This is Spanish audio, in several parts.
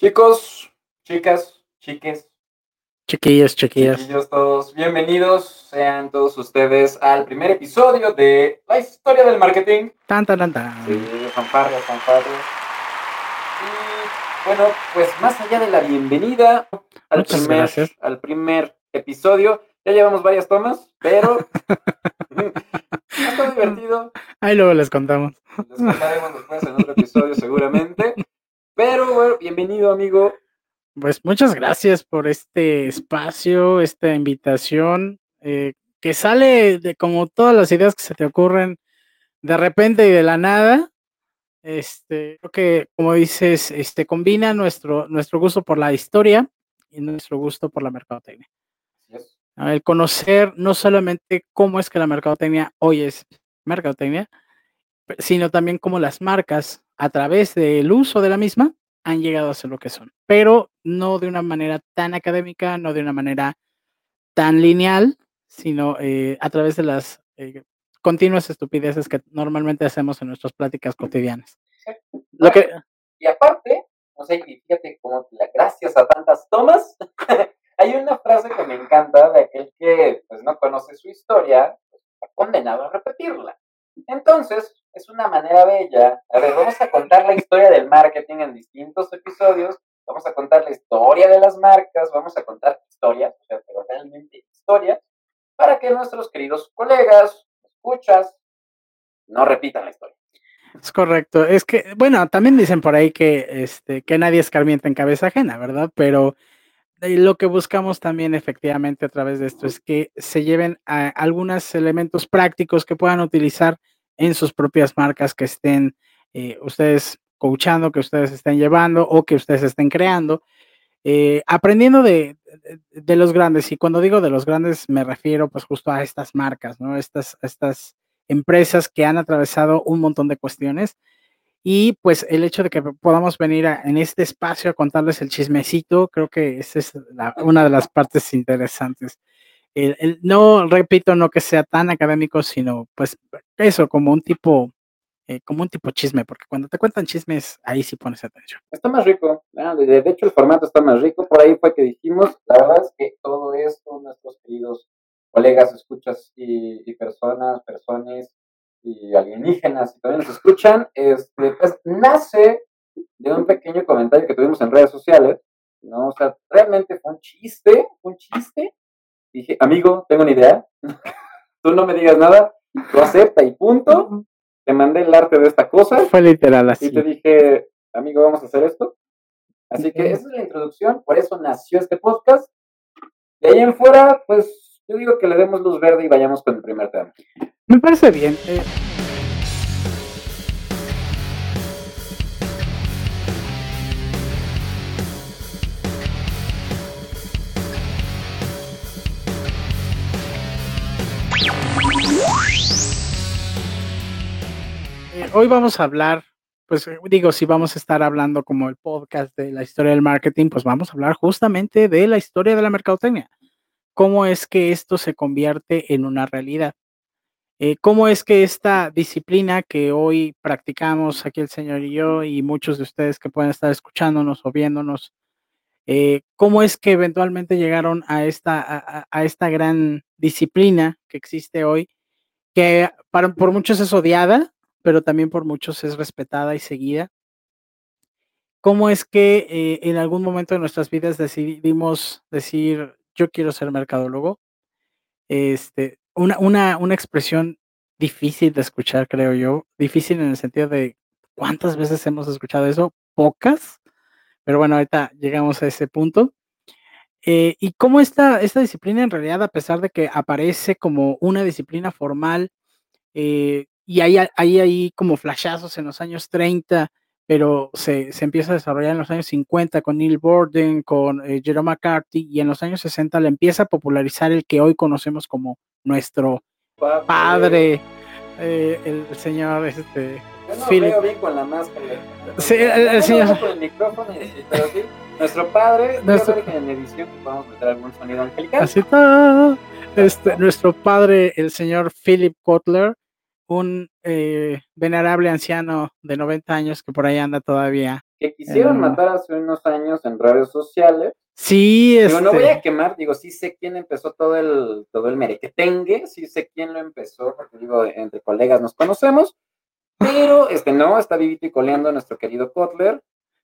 Chicos, chicas, chiques, Chiquillos, chiquillas. chiquillos todos, bienvenidos sean todos ustedes al primer episodio de la historia del marketing. Tan, tan, tan, tan. Sí, fanfarrias, fanfarrias. Y bueno, pues más allá de la bienvenida al Muchas primer, gracias. al primer episodio, ya llevamos varias tomas, pero ha estado divertido. Ahí luego les contamos. Les contaremos después en otro episodio seguramente. Pero bueno, bienvenido amigo. Pues muchas gracias por este espacio, esta invitación, eh, que sale de como todas las ideas que se te ocurren de repente y de la nada. Este, creo que, como dices, este combina nuestro, nuestro gusto por la historia y nuestro gusto por la mercadotecnia. El conocer no solamente cómo es que la mercadotecnia hoy es mercadotecnia, sino también cómo las marcas, a través del uso de la misma, han llegado a ser lo que son. Pero no de una manera tan académica, no de una manera tan lineal, sino eh, a través de las eh, continuas estupideces que normalmente hacemos en nuestras pláticas cotidianas. Lo que, Y aparte, no sé, y fíjate cómo la- gracias a tantas tomas, hay una frase que me encanta de aquel que pues no conoce su historia, pues, está condenado a repetirla. Entonces, es una manera bella. A ver, vamos a contar la historia del marketing en distintos episodios. Vamos a contar la historia de las marcas, vamos a contar historias, o sea, pero realmente historias, para que nuestros queridos colegas, escuchas, no repitan la historia. Es correcto. Es que, bueno, también dicen por ahí que, este, que nadie escarmienta en cabeza ajena, ¿verdad? Pero lo que buscamos también efectivamente a través de esto es que se lleven a algunos elementos prácticos que puedan utilizar en sus propias marcas que estén eh, ustedes coachando, que ustedes estén llevando o que ustedes estén creando, eh, aprendiendo de, de- los grandes. Y cuando digo de los grandes me refiero pues justo a estas marcas, ¿no? Estas, estas empresas que han atravesado un montón de cuestiones y pues el hecho de que podamos venir en este espacio a contarles el chismecito, creo que esa es una de las partes interesantes. El- no, repito, no que sea tan académico, sino pues eso, como un tipo, eh, como un tipo chisme, porque cuando te cuentan chismes, ahí sí pones atención. Está más rico. De de hecho, el formato está más rico. Por ahí fue que dijimos. La verdad es que todo esto, nuestros queridos colegas, escuchas y, y personas, personas y alienígenas que también nos escuchan, este, pues nace de un pequeño comentario que tuvimos en redes sociales. ¿no? O sea, realmente fue un chiste, un chiste. Dije, amigo, tengo una idea. Tú no me digas nada, tú acepta y punto. Te mandé el arte de esta cosa. Fue literal Y así. te dije, amigo, vamos a hacer esto. Así que esa es la introducción, por eso nació este podcast. De ahí en fuera, pues yo digo que le demos luz verde y vayamos con el primer tema. Me parece bien. eh, Eh, hoy vamos a hablar, pues eh, digo, si vamos a estar hablando como el podcast de la historia del marketing, pues vamos a hablar justamente de la historia de la mercadotecnia. ¿Cómo es que esto se convierte en una realidad? Eh, ¿Cómo es que esta disciplina que hoy practicamos aquí el señor y yo y muchos de ustedes que pueden estar escuchándonos o viéndonos, eh, cómo es que eventualmente llegaron a esta, a, esta gran disciplina que existe hoy, que para, por muchos es odiada, pero también por muchos es respetada y seguida? ¿Cómo es que eh, en algún momento de nuestras vidas decidimos decir, yo quiero ser mercadólogo? Este, una, una, una expresión difícil de escuchar, creo yo. Difícil en el sentido de cuántas veces hemos escuchado eso, pocas, pero bueno, ahorita llegamos a ese punto. Eh, y cómo esta, esta disciplina en realidad, a pesar de que aparece como una disciplina formal, eh, y hay, hay ahí como flashazos en los años 30, pero se, se empieza a desarrollar en los años 50 con Neil Borden, con eh, Jerome McCarthy, y en los años 60 le empieza a popularizar el que hoy conocemos como nuestro padre, el, el señor este, Yo no Philip. veo bien con la máscara. Sí, el- señor- veo con el micrófono, y así, pero sí, Nuestro padre, Nuestro- que en edición podamos meter algún sonido angelical. Así está. Este, nuestro padre, el señor Philip Kotler, un eh, venerable anciano de 90 años que por ahí anda todavía que quisieron Eh. matar hace unos años en redes sociales. Sí, Digo, no voy este, a quemar, digo, sí sé quién empezó todo el, todo el merequetengue, sí sé quién lo empezó, porque digo, entre colegas nos conocemos, pero este no, está vivito y coleando nuestro querido Kotler.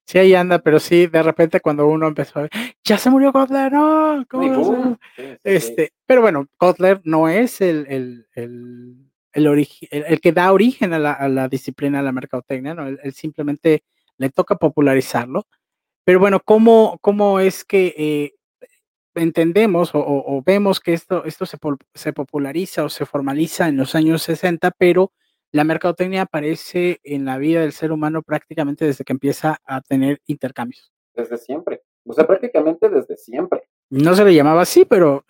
sí ahí anda, pero sí, de repente cuando uno empezó a ver, ya se murió Kotler, no, ¿cómo a ser?". boom, sí, sí, sí. Este, pero bueno, Kotler no es el, el, el, el, origi- el- el que da origen a la, a la disciplina de la mercadotecnia, ¿no? Él, él simplemente le toca popularizarlo. Pero bueno, ¿cómo, cómo es que eh, entendemos o, o- o vemos que esto, esto se, se populariza o se formaliza en los años 60, pero la mercadotecnia aparece en la vida del ser humano prácticamente desde que empieza a tener intercambios? Desde siempre, o sea, prácticamente desde siempre. no se le llamaba así, pero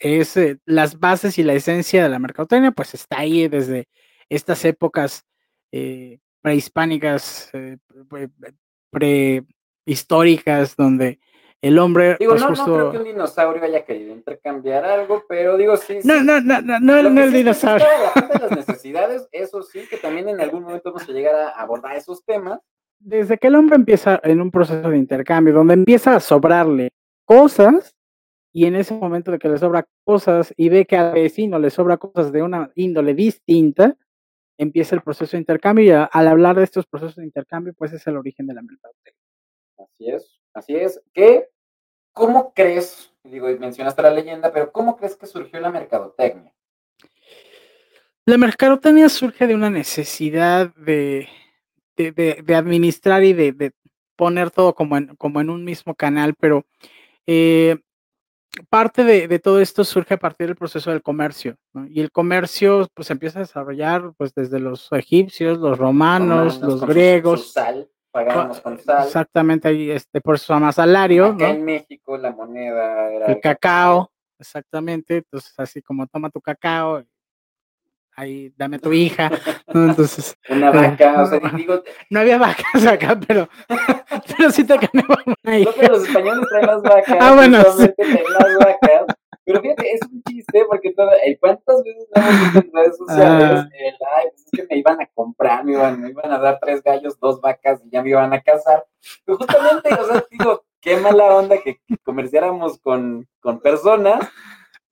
es eh, las bases y la esencia de la mercadotecnia, pues está ahí desde estas épocas eh, prehispánicas, eh, pre- pre- prehistóricas, donde el hombre, Digo, pues no, no creo que un dinosaurio haya querido intercambiar algo, pero digo, sí. No, sí, no, no, no, no, Lo no el sí dinosaurio. de las necesidades, eso sí, que también en algún momento vamos a llegar a abordar esos temas. Desde que el hombre empieza en un proceso de intercambio, donde empieza a sobrarle cosas, y en ese momento de que le sobra cosas y ve que al vecino le sobra cosas de una índole distinta, empieza el proceso de intercambio y a- al hablar de estos procesos de intercambio, pues es el origen de la mercadotecnia. Así es, así es. ¿Qué, ¿Cómo crees, digo, mencionaste la leyenda, pero cómo crees que surgió la mercadotecnia? La mercadotecnia surge de una necesidad de, de, de- de administrar y de, poner todo como en, como en un mismo canal, pero eh, parte de, de todo esto surge a partir del proceso del comercio, ¿no? Y el comercio pues se empieza a desarrollar pues desde los egipcios, los romanos, Romanos, los griegos. Su, sal, pagábamos con sal. Exactamente, ahí este, por eso se llama salario, Acá ¿no? en México la moneda era El cacao, exactamente. Entonces, así como toma tu cacao, ahí dame tu hija, ¿no? Entonces, Una vaca, o sea, digo, no había vacas acá, pero, pero sí te cambiaba una creo hija. que los españoles traen las vacas, Ah, bueno, justamente traen las vacas. Pero fíjate, es un chiste porque todo, eh, ¿cuántas veces lo hemos visto en redes sociales? Ah. El, ay, pues es que me iban a comprar, me iban, me iban a dar tres gallos, dos vacas y ya me iban a casar. Pero justamente, o sea, digo, qué mala onda que, que comerciáramos con, con personas.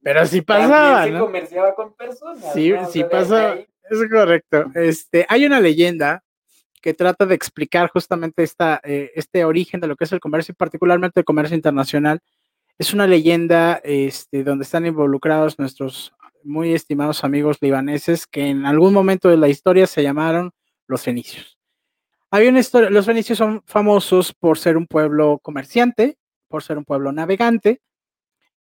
Pero sí También pasaba, se ¿no? comerciaba con personas. Sí, ¿no? Sí pasaba. Es correcto. Este, hay una leyenda que trata de explicar justamente esta, eh, este origen de lo que es el comercio y particularmente el comercio internacional. Es una leyenda este, donde están involucrados nuestros muy estimados amigos libaneses que en algún momento de la historia se llamaron los fenicios. Hay una historia, los fenicios son famosos por ser un pueblo comerciante, por ser un pueblo navegante,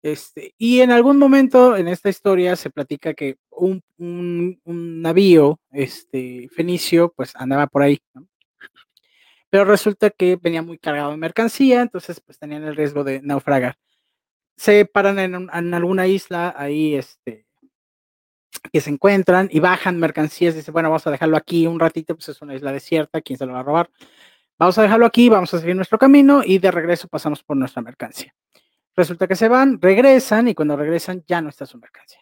este, y en algún momento en esta historia se platica que un, un- un navío este, fenicio pues andaba por ahí, pero resulta que venía muy cargado de mercancía, entonces pues tenían el riesgo de naufragar. Se paran en, un- en alguna isla ahí este, que se encuentran y bajan mercancías, dice, bueno, vamos a dejarlo aquí un ratito, pues es una isla desierta, ¿quién se lo va a robar? Vamos a dejarlo aquí, vamos a seguir nuestro camino y de regreso pasamos por nuestra mercancía. Resulta que se van, regresan y cuando regresan ya no está su mercancía.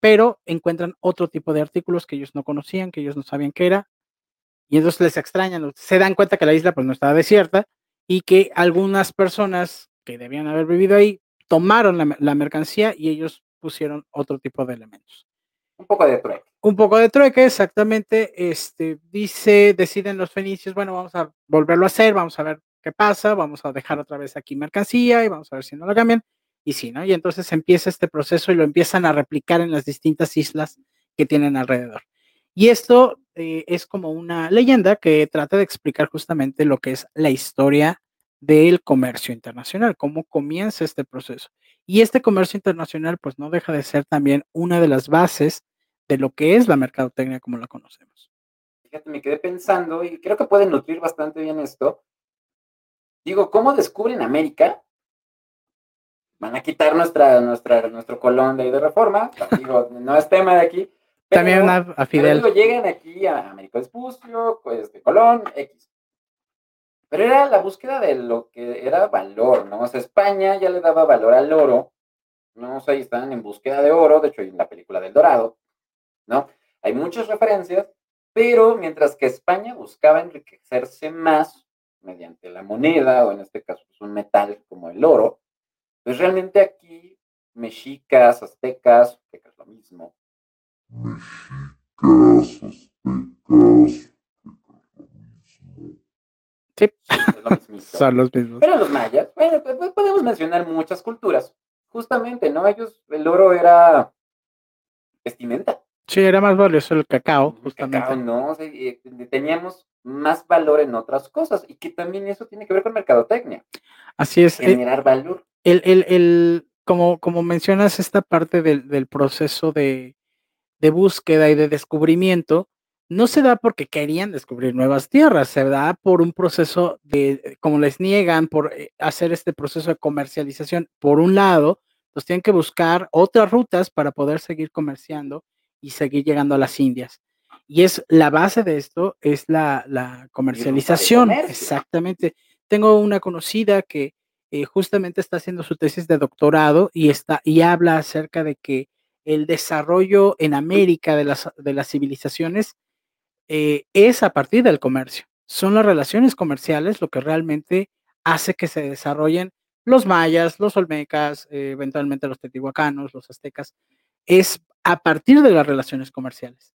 Pero encuentran otro tipo de artículos que ellos no conocían, que ellos no sabían qué era. Y entonces les extrañan, se dan cuenta que la isla pues no estaba desierta y que algunas personas que debían haber vivido ahí tomaron la, la mercancía y ellos pusieron otro tipo de elementos. Un poco de trueque. Un poco de trueque, exactamente. Este, dice, deciden los fenicios, bueno, vamos a volverlo a hacer, vamos a ver qué pasa, vamos a dejar otra vez aquí mercancía y vamos a ver si no lo cambian. Y sí, ¿no? Y entonces empieza este proceso y lo empiezan a replicar en las distintas islas que tienen alrededor. Y esto eh, es como una leyenda que trata de explicar justamente lo que es la historia del comercio internacional, cómo comienza este proceso. Y este comercio internacional, pues no deja de ser también una de las bases de lo que es la mercadotecnia como la conocemos. Fíjate, me quedé pensando y creo que puede nutrir bastante bien esto. Digo, ¿cómo descubren América? Van a quitar nuestra, nuestra, nuestro colón de ahí de reforma. Digo, no es tema de aquí. pero- También a, a pero Fidel. digo, llegan aquí a Américo Vespucio, pues de Colón, X. Pero era la búsqueda de lo que era valor, ¿no? O sea, España ya le daba valor al oro, ¿no? O sea, y estaban en búsqueda de oro, de hecho, en la película del Dorado, ¿no? Hay muchas referencias, pero mientras que España buscaba enriquecerse más, mediante la moneda, o en este caso, pues, un metal como el oro, pues realmente aquí mexicas, aztecas, aztecas lo mismo. Mexicas, aztecas, Sí, es lo mismito. Son los mismos. Pero los mayas, bueno, pues, pues, podemos mencionar muchas culturas. Justamente, ¿no? Ellos, el oro era vestimenta. Sí, era más valioso el cacao, El justamente. cacao, no, eh, teníamos más valor en otras cosas y que también eso tiene que ver con mercadotecnia, Así es. eh, generar valor. el, el, el- como, como mencionas, esta parte del, del proceso de, de búsqueda y de descubrimiento no se da porque querían descubrir nuevas tierras, se da por un proceso de, como les niegan, por eh, hacer este proceso de comercialización. Por un lado, pues tienen que buscar otras rutas para poder seguir comerciando y seguir llegando a las Indias. Y es la base de esto, es la, la comercialización. Exactamente. Tengo una conocida que eh, justamente está haciendo su tesis de doctorado y, está, y habla acerca de que el desarrollo en América de las, de las civilizaciones eh, es a partir del comercio. Son las relaciones comerciales lo que realmente hace que se desarrollen los mayas, los olmecas, eh, eventualmente los teotihuacanos, los aztecas. Es a partir de las relaciones comerciales.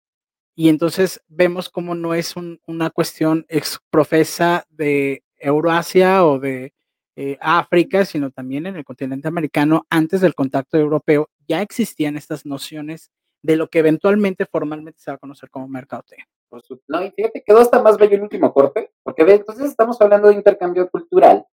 Y entonces vemos cómo no es un- una cuestión exprofesa de Euroasia o de eh, África, sino también en el continente americano, antes del contacto europeo, ya existían estas nociones de lo que eventualmente formalmente se va a conocer como mercadotecnia. No, y fíjate, quedó hasta más bello el último corte, porque entonces estamos hablando de intercambio cultural.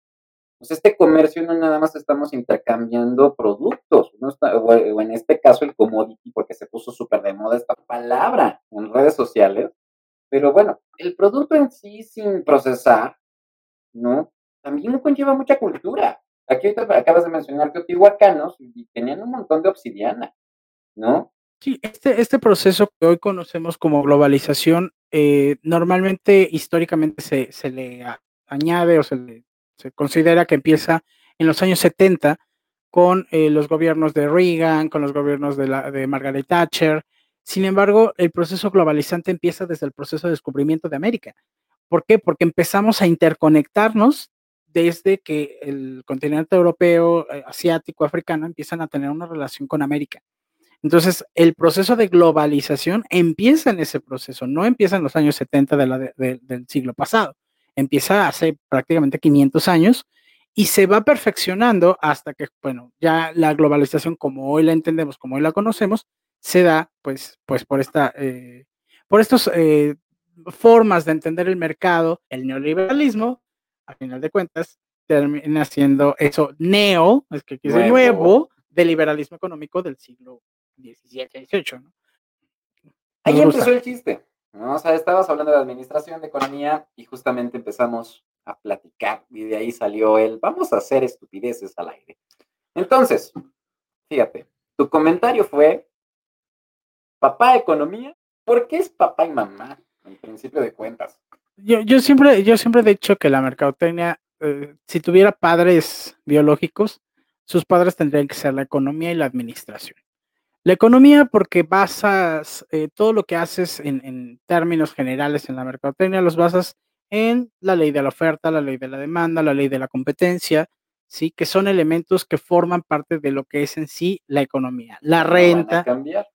Pues este comercio no nada más estamos intercambiando productos, no o, o en este caso el commodity, porque se puso súper de moda esta palabra en redes sociales. Pero bueno, el producto en sí sin procesar, ¿no? También conlleva mucha cultura. Aquí ahorita acabas de mencionar y tenían un montón de obsidiana, ¿no? Sí, este, este proceso que hoy conocemos como globalización, eh, normalmente históricamente se, se le añade o se, le- se considera que empieza en los años 70 con eh, los gobiernos de Reagan, con los gobiernos de, la, de Margaret Thatcher. Sin embargo, el proceso globalizante empieza desde el proceso de descubrimiento de América. ¿Por qué? Porque empezamos a interconectarnos desde que el continente europeo, eh, asiático, africano empiezan a tener una relación con América. Entonces, el proceso de globalización empieza en ese proceso, no empieza en los años 70 de la de- de- del siglo pasado, empieza hace prácticamente 500 años y se va perfeccionando hasta que, bueno, ya la globalización como hoy la entendemos, como hoy la conocemos, se da pues, pues por esta, eh, por estas eh, formas de entender el mercado, el neoliberalismo, a final de cuentas, termina siendo eso neo, es que decir Nuevo. nuevo, del liberalismo económico del siglo XVII, XVIII. ¿no? Ahí gusta. empezó el chiste. ¿no? O sea, estabas hablando de administración, de economía, y justamente empezamos a platicar. Y de ahí salió el vamos a hacer estupideces al aire. Entonces, fíjate, tu comentario fue papá economía. ¿Por qué es papá y mamá? En principio de cuentas. Yo, yo siempre, yo siempre he dicho que la mercadotecnia, eh, si tuviera padres biológicos, sus padres tendrían que ser la economía y la administración. La economía porque basas eh, todo lo que haces en, en términos generales en la mercadotecnia, los basas en la ley de la oferta, la ley de la demanda, la ley de la competencia, ¿sí? que son elementos que forman parte de lo que es en sí la economía. La renta,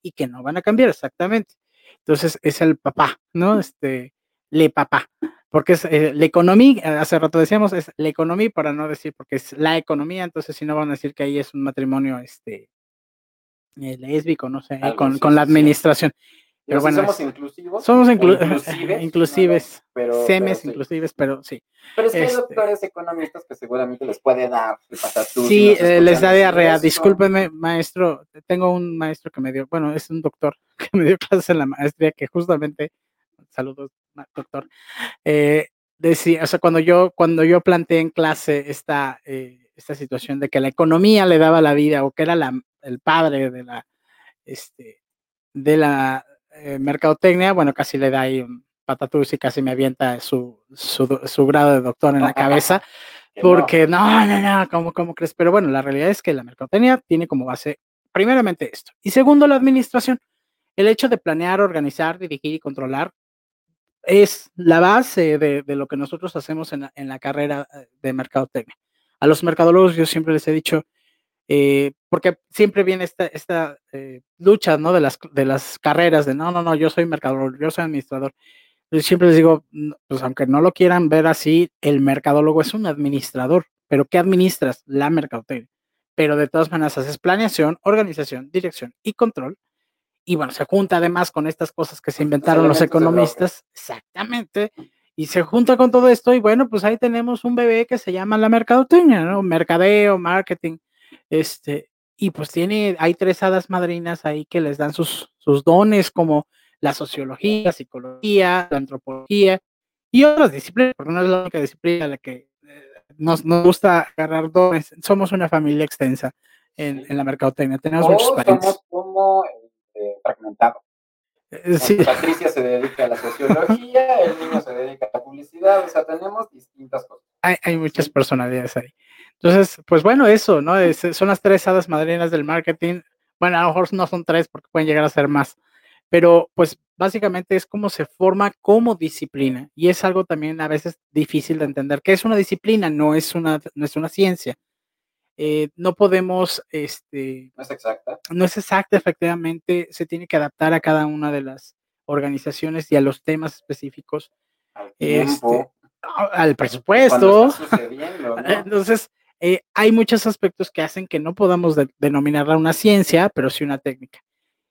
y que no van a cambiar exactamente. Entonces es el papá, ¿no? Este, le papá, porque es eh, la economía, eh, hace rato decíamos, es la economía para no decir porque es la economía, entonces si no van a decir que ahí es un matrimonio, este, eh, lésbico, no sé, Algo con, con la sí, sí. administración. Pero bueno, somos es- inclusivos. Somos inclu- inclusives, inclusives, ¿no? Pero- semes pero sí. inclusives, pero sí. Pero es que hay Este- doctores economistas que seguramente les puede dar patatús Sí, eh, les da decir diarrea. Discúlpeme, maestro. Tengo un maestro que me dio, bueno, es un doctor que me dio clases en la maestría que justamente, saludos, doctor, eh, decía, o sea, cuando yo, cuando yo planteé en clase esta, eh, esta situación de que la economía le daba la vida o que era la, el padre de la, este, de la eh, mercadotecnia, bueno, casi le da ahí un patatús y casi me avienta su, su, su grado de doctor en la cabeza. Porque no, no, no, ¿cómo, ¿cómo crees? Pero bueno, la realidad es que la mercadotecnia tiene como base, primeramente esto. Y segundo, la administración. El hecho de planear, organizar, dirigir y controlar es la base de, de lo que nosotros hacemos en la, en la carrera eh, de mercadotecnia. A los mercadólogos yo siempre les he dicho, eh, porque siempre viene esta, esta eh, lucha, ¿no? De las, de las carreras, de no, no, no, yo soy mercadólogo, yo soy administrador. Yo siempre les digo, pues aunque no lo quieran ver así, el mercadólogo es un administrador, pero ¿qué administras? La mercadotecnia. Pero de todas maneras haces planeación, organización, dirección y control. Y bueno, se junta además con estas cosas que se inventaron los economistas, exactamente, y se junta con todo esto y bueno, pues ahí tenemos un bebé que se llama la mercadotecnia, ¿no? Mercadeo, marketing, este, y pues tiene, hay tres hadas madrinas ahí que les dan sus, sus dones como la sociología, la psicología, la antropología y otras disciplinas, porque no es la única disciplina la que eh, nos, nos gusta agarrar dones. Somos una familia extensa en, en la mercadotecnia. Tenemos muchos Todos parientes. somos como este, fragmentados. Eh, Sí, Patricia se dedica a la sociología, el niño se dedica a la publicidad, o sea, tenemos distintas cosas. hay, hay muchas personalidades ahí. Entonces, pues bueno, eso, ¿no? Es- son las tres hadas madrinas del marketing. Bueno, a lo mejor no son tres porque pueden llegar a ser más, pero pues básicamente es cómo se forma como disciplina y es algo también a veces difícil de entender. ¿Qué es una disciplina? No es una, no es una ciencia. Eh, no podemos, este, No es exacta. no es exacta, efectivamente, se tiene que adaptar a cada una de las organizaciones y a los temas específicos, Al Este, tiempo, al presupuesto. está ¿no? Entonces, eh, hay muchos aspectos que hacen que no podamos de- denominarla una ciencia, pero sí una técnica.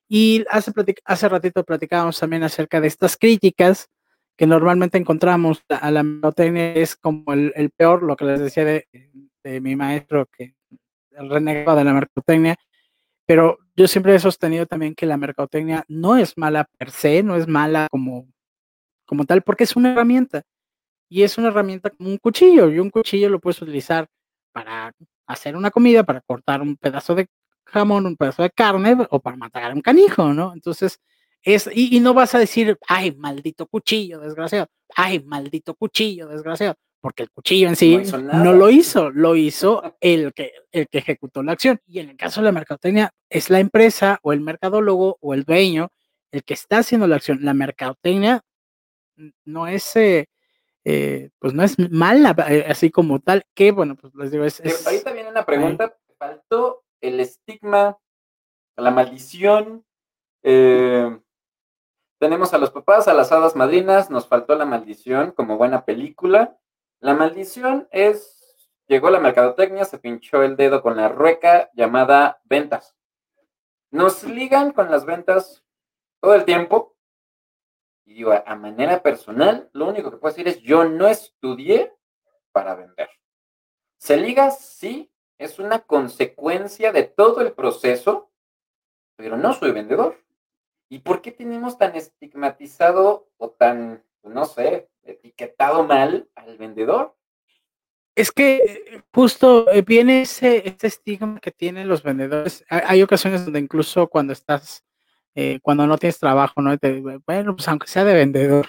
Y hace, hace ratito platicábamos también acerca de estas críticas que normalmente encontramos a la mercadotecnia, es como el, peor, lo que les decía de, de mi maestro, que el renegaba de la mercadotecnia, pero yo siempre he sostenido también que la mercadotecnia no es mala per se, no es mala como, como tal, porque es una herramienta y es una herramienta como un cuchillo y un cuchillo lo puedes utilizar para hacer una comida, para cortar un pedazo de jamón, un pedazo de carne o para matar a un canijo, ¿no? Entonces, es, y, y no vas a decir, ay, maldito cuchillo, desgraciado, ay, maldito cuchillo, desgraciado, porque el cuchillo en sí No lo hizo, lo hizo el que, el que ejecutó la acción. Y en el caso de la mercadotecnia, es la empresa o el mercadólogo o el dueño el que está haciendo la acción. La mercadotecnia no es... eh, eh, pues no es mala eh, así como tal, que bueno, pues les digo, es, es- Ahorita viene una pregunta, faltó el estigma, la maldición. eh, tenemos a los papás, a las hadas madrinas, nos faltó la maldición como buena película. La maldición es, llegó la mercadotecnia, se pinchó el dedo con la rueca llamada ventas. Nos ligan con las ventas todo el tiempo. Y digo, a, manera personal, lo único que puedo decir es, yo no estudié para vender. Se liga, sí, es una consecuencia de todo el proceso, pero no soy vendedor. ¿Y por qué tenemos tan estigmatizado o tan, no sé, etiquetado mal al vendedor? es que eh, justo eh, viene ese, ese estigma que tienen los vendedores. Hay ocasiones donde incluso cuando estás, eh, cuando no tienes trabajo, ¿no? Te- bueno, pues aunque sea de vendedor,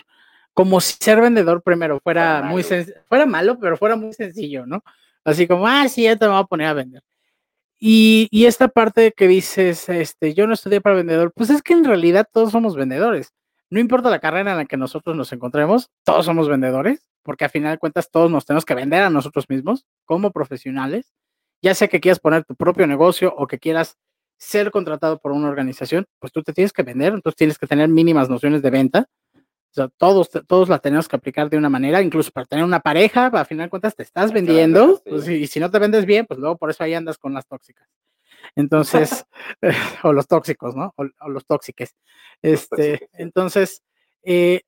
como si ser vendedor primero fuera Fuera muy sen- fuera malo, pero fuera muy sencillo, ¿no? Así como, ah, sí, ya te voy a poner a vender. Y, y esta parte que dices, este, yo no estudié para vendedor, pues es que en realidad todos somos vendedores. No importa la carrera en la que nosotros nos encontremos, todos somos vendedores, porque a final de cuentas todos nos tenemos que vender a nosotros mismos como profesionales, ya sea que quieras poner tu propio negocio o que quieras ser contratado por una organización, pues tú te tienes que vender, entonces tienes que tener mínimas nociones de venta. O sea, todos, todos la tenemos que aplicar de una manera, incluso para tener una pareja, a final de cuentas te estás que vendiendo, pues, y, si no te vendes bien, pues luego por eso ahí andas con las tóxicas. Entonces, o los tóxicos, ¿no? O, o los tóxiques. Este, entonces, eh,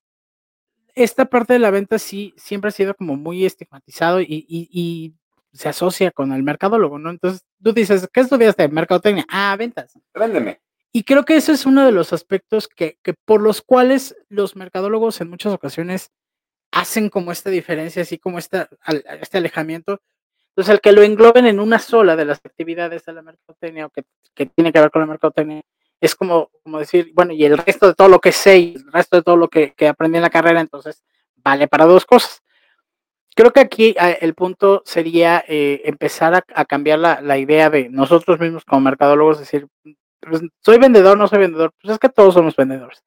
esta parte de la venta sí siempre ha sido como muy estigmatizado y, y- y se asocia con el mercadólogo, ¿no? Entonces, tú dices, ¿qué estudiaste? Mercadotecnia. Ah, ventas. Véndeme. Y creo que ese es uno de los aspectos que, que por los cuales los mercadólogos en muchas ocasiones hacen como esta diferencia, así como esta, este alejamiento. Entonces, el que lo engloben en una sola de las actividades de la mercadotecnia o que, que tiene que ver con la mercadotecnia, es como, como decir, bueno, y el resto de todo lo que sé y el resto de todo lo que, que aprendí en la carrera, entonces vale para dos cosas. Creo que aquí eh, el punto sería eh, empezar a, cambiar la, la idea de nosotros mismos como mercadólogos, decir, pues, soy vendedor, no soy vendedor, pues es que todos somos vendedores.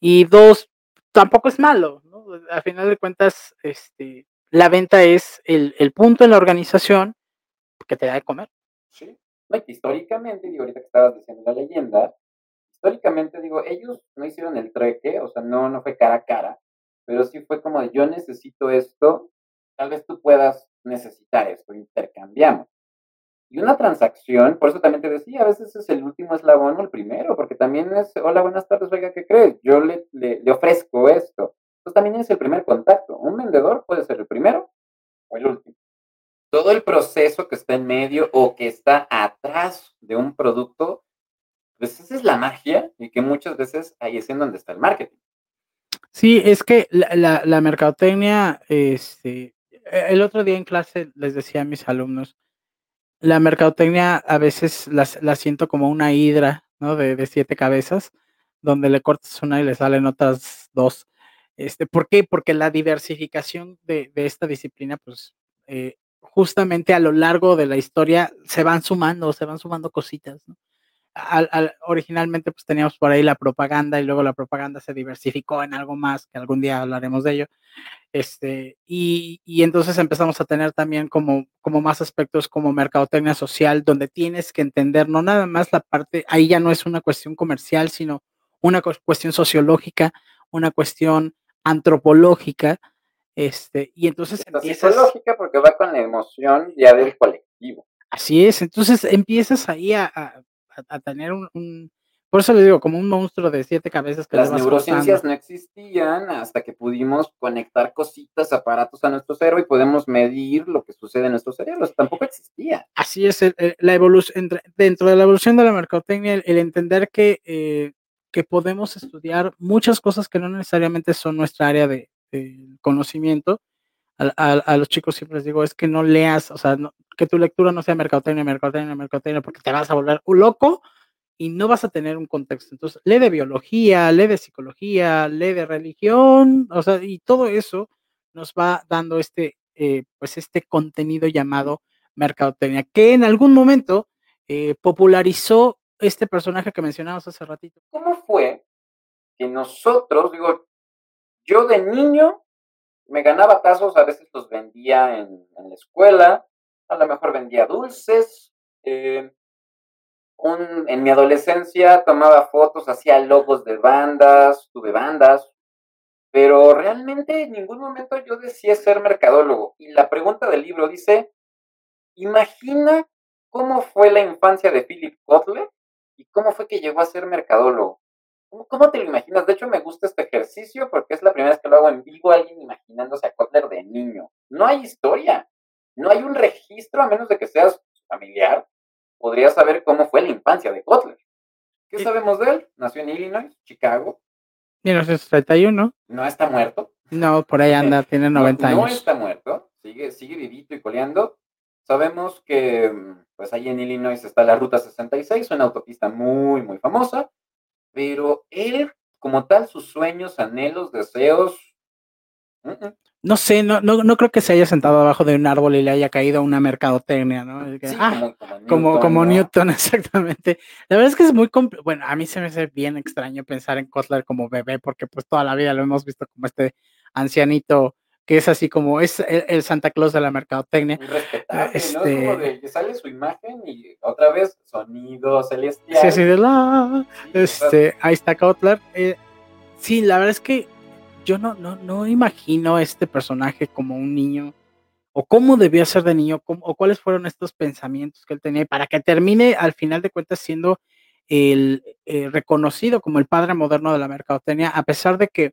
Y dos, tampoco es malo, ¿no? A final de cuentas, este, la venta es el, el punto en la organización que te da de comer. Sí. No, históricamente, digo, ahorita que estabas diciendo la leyenda, históricamente, digo, ellos no hicieron el treque, o sea, no, no fue cara a cara, pero sí fue como de yo necesito esto, tal vez tú puedas necesitar esto, intercambiamos. Y una transacción, por eso también te decía, a veces es el último eslabón o el primero, porque también es, hola, buenas tardes, oiga, ¿qué crees? Yo le, le, le ofrezco esto. Entonces también es el primer contacto. Un vendedor puede ser el primero o el último. Todo el proceso que está en medio o que está atrás de un producto, pues esa es la magia y que muchas veces ahí es en donde está el marketing. Sí, es que la, la, la mercadotecnia, este, el otro día en clase les decía a mis alumnos, la mercadotecnia a veces la siento como una hidra, ¿no? De, de, siete cabezas, donde le cortas una y le salen otras dos. Este, ¿Por qué? Porque la diversificación de, de esta disciplina, pues, eh, justamente a lo largo de la historia se van sumando, se van sumando cositas, ¿no? Al, al, originalmente pues teníamos por ahí la propaganda y luego la propaganda se diversificó en algo más, que algún día hablaremos de ello. Este, y, y, entonces empezamos a tener también como, como más aspectos como mercadotecnia social, donde tienes que entender no nada más la parte, ahí ya no es una cuestión comercial, sino una cuestión sociológica, una cuestión antropológica, este, y entonces empiezas... Sociológica porque va con la emoción ya del colectivo. Así es, entonces empiezas ahí a, a, a tener un, un, por eso le digo, como un monstruo de siete cabezas. Que Las neurociencias no existían hasta que pudimos conectar cositas, aparatos a nuestro cerebro y podemos medir lo que sucede en nuestros cerebros. Tampoco existía. Así es, la evolución, dentro de la evolución de la mercadotecnia, el, el entender que, eh, que podemos estudiar muchas cosas que no necesariamente son nuestra área de, de conocimiento. A, a, a, los chicos siempre les digo, es que no leas, o sea, no, que tu lectura no sea mercadotecnia, mercadotecnia, mercadotecnia, porque te vas a volver un loco y no vas a tener un contexto. Entonces, lee de biología, lee de psicología, lee de religión, o sea, y todo eso nos va dando este, eh, pues este contenido llamado mercadotecnia, que en algún momento eh, popularizó este personaje que mencionamos hace ratito. ¿Cómo fue que nosotros, digo, yo de niño me ganaba tazos, a veces los vendía en, en la escuela, a lo mejor vendía dulces, un, en mi adolescencia tomaba fotos, hacía logos de bandas, tuve bandas, pero realmente en ningún momento yo decía ser mercadólogo. Y la pregunta del libro dice, imagina cómo fue la infancia de Philip Kotler y cómo fue que llegó a ser mercadólogo. ¿Cómo, ¿Cómo, te lo imaginas? De hecho, me gusta este ejercicio porque es la primera vez que lo hago en vivo, alguien imaginándose a Kotler de niño. No hay historia, no hay un registro a menos de que seas familiar, podría saber cómo fue la infancia de Kotler. ¿Qué sí. sabemos de él? Nació en Illinois, Chicago. 1931. No está muerto. No, por ahí anda, tiene 90 no, años. No está muerto, sigue, sigue vivito y coleando. Sabemos que, pues ahí en Illinois está la Ruta 66, una autopista muy, muy famosa, pero él, como tal, sus sueños, anhelos, deseos, uh -uh. No sé, no, no, no creo que se haya sentado abajo de un árbol y le haya caído una mercadotecnia, ¿no? Que, sí, ah, como, como, Newton, como, como ¿no? Newton, exactamente. La verdad es que es muy bueno, a mí se me hace bien extraño pensar en Kotler como bebé, porque pues toda la vida lo hemos visto como este ancianito que es así como es el, el Santa Claus de la mercadotecnia. Muy respetable, este... ¿no? Es como de que sale su imagen y otra vez sonido celestial. Sí, sí, de la... Sí, este, ahí está Kotler. Eh, sí, la verdad es que yo no, no, no imagino este personaje como un niño, o cómo debía ser de niño, o cuáles fueron estos pensamientos que él tenía, para que termine al final de cuentas siendo el eh, reconocido como el padre moderno de la mercadotecnia, a pesar de que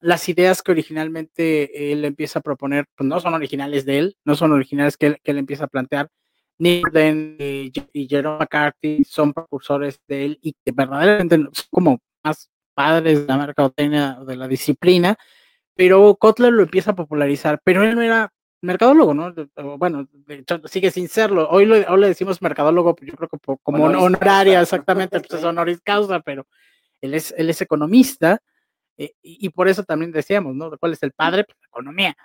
las ideas que originalmente él empieza a proponer pues no son originales de él, no son originales que él, empieza a plantear. Newton y, y Jerome McCarthy son precursores de él y que verdaderamente son como más padres de la mercadotecnia de la disciplina, pero Kotler lo empieza a popularizar, pero él no era mercadólogo, ¿no? Bueno, de hecho, sigue sin serlo. Hoy, lo, hoy le decimos mercadólogo, yo creo que por, como honoris honoraria, causa. exactamente, pues es honoris causa, pero él es, él es economista eh, y, y, por eso también decíamos, ¿no? ¿Cuál es el padre? Pues, la economía.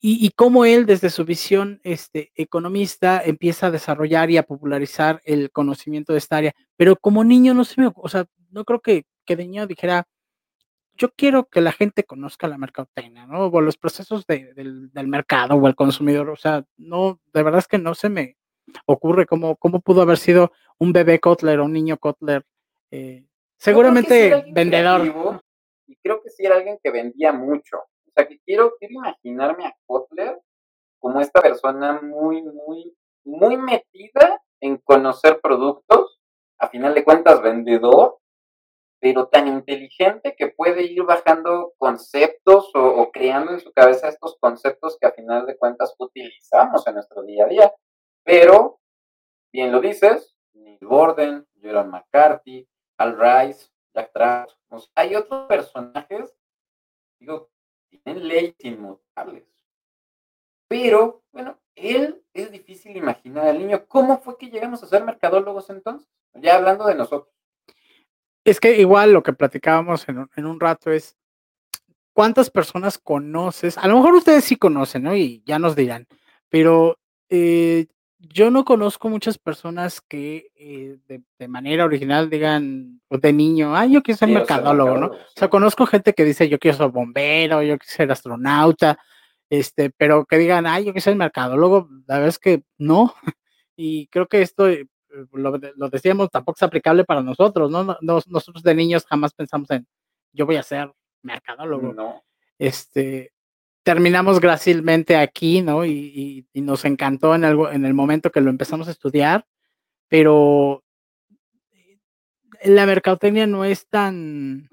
Y, y cómo él, desde su visión este, economista, empieza a desarrollar y a popularizar el conocimiento de esta área. Pero como niño, no sé, o sea, no creo que, que de niño dijera, yo quiero que la gente conozca la mercadotecnia, ¿no? O los procesos de- del, del mercado o el consumidor. O sea, no, de verdad es que no se me ocurre cómo, cómo pudo haber sido un bebé Kotler o un niño Kotler. eh, sí seguramente vendedor. creativo, Y creo que sí era alguien que vendía mucho. O sea, que quiero, quiero imaginarme a Kotler como esta persona muy, muy, muy metida en conocer productos, a final de cuentas vendedor, pero tan inteligente que puede ir bajando conceptos o, creando en su cabeza estos conceptos que a final de cuentas utilizamos en nuestro día a día. Pero, bien lo dices, Neil Borden, Gerald McCarthy, Al Rice, Jack Trout, o sea, hay otros personajes, digo, tienen leyes inmutables. Pero, bueno, él es difícil imaginar al niño. ¿Cómo fue que llegamos a ser mercadólogos entonces? Ya hablando de nosotros. Es que igual lo que platicábamos en un, en un rato es cuántas personas conoces. A lo mejor ustedes sí conocen, ¿no? Y ya nos dirán. Pero eh, yo no conozco muchas personas que eh, de, de manera original digan, o de niño, ah, yo quiero ser mercadólogo, ¿no? O sea, conozco gente que dice, yo quiero ser bombero, yo quiero ser astronauta, este, pero que digan, ay, yo quiero ser mercadólogo, la verdad es que no. Y creo que esto, eh, lo, de- lo decíamos, tampoco es aplicable para nosotros, ¿no? No- nos- Nosotros de niños jamás pensamos en, yo voy a ser mercadólogo. No. Este, terminamos grácilmente aquí, ¿no? Y, y- y nos encantó en, algo, en el momento que lo empezamos a estudiar, pero eh, la mercadotecnia no es tan,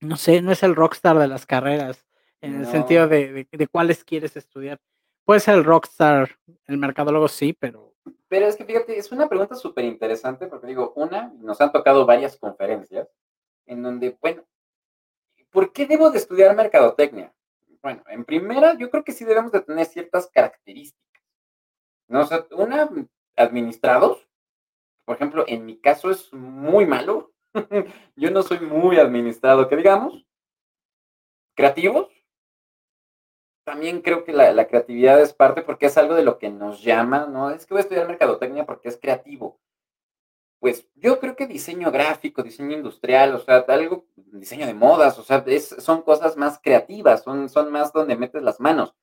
no sé, no es el rockstar de las carreras, en el sentido de, de, de cuáles quieres estudiar. Puede ser el rockstar, el mercadólogo sí, pero Pero es que fíjate, es una pregunta súper interesante porque digo, una, nos han tocado varias conferencias en donde, bueno, ¿por qué debo de estudiar mercadotecnia? Bueno, en primera, yo creo que sí debemos de tener ciertas características. ¿no? O una, administrados, por ejemplo, en mi caso es muy malo. yo no soy muy administrado, que digamos. Creativos. También creo que la, la creatividad es parte porque es algo de lo que nos llama, ¿no? Es que voy a estudiar mercadotecnia porque es creativo. Pues yo creo que diseño gráfico, diseño industrial, o sea, algo, diseño de modas, o sea, es- son cosas más creativas, son, son más donde metes las manos.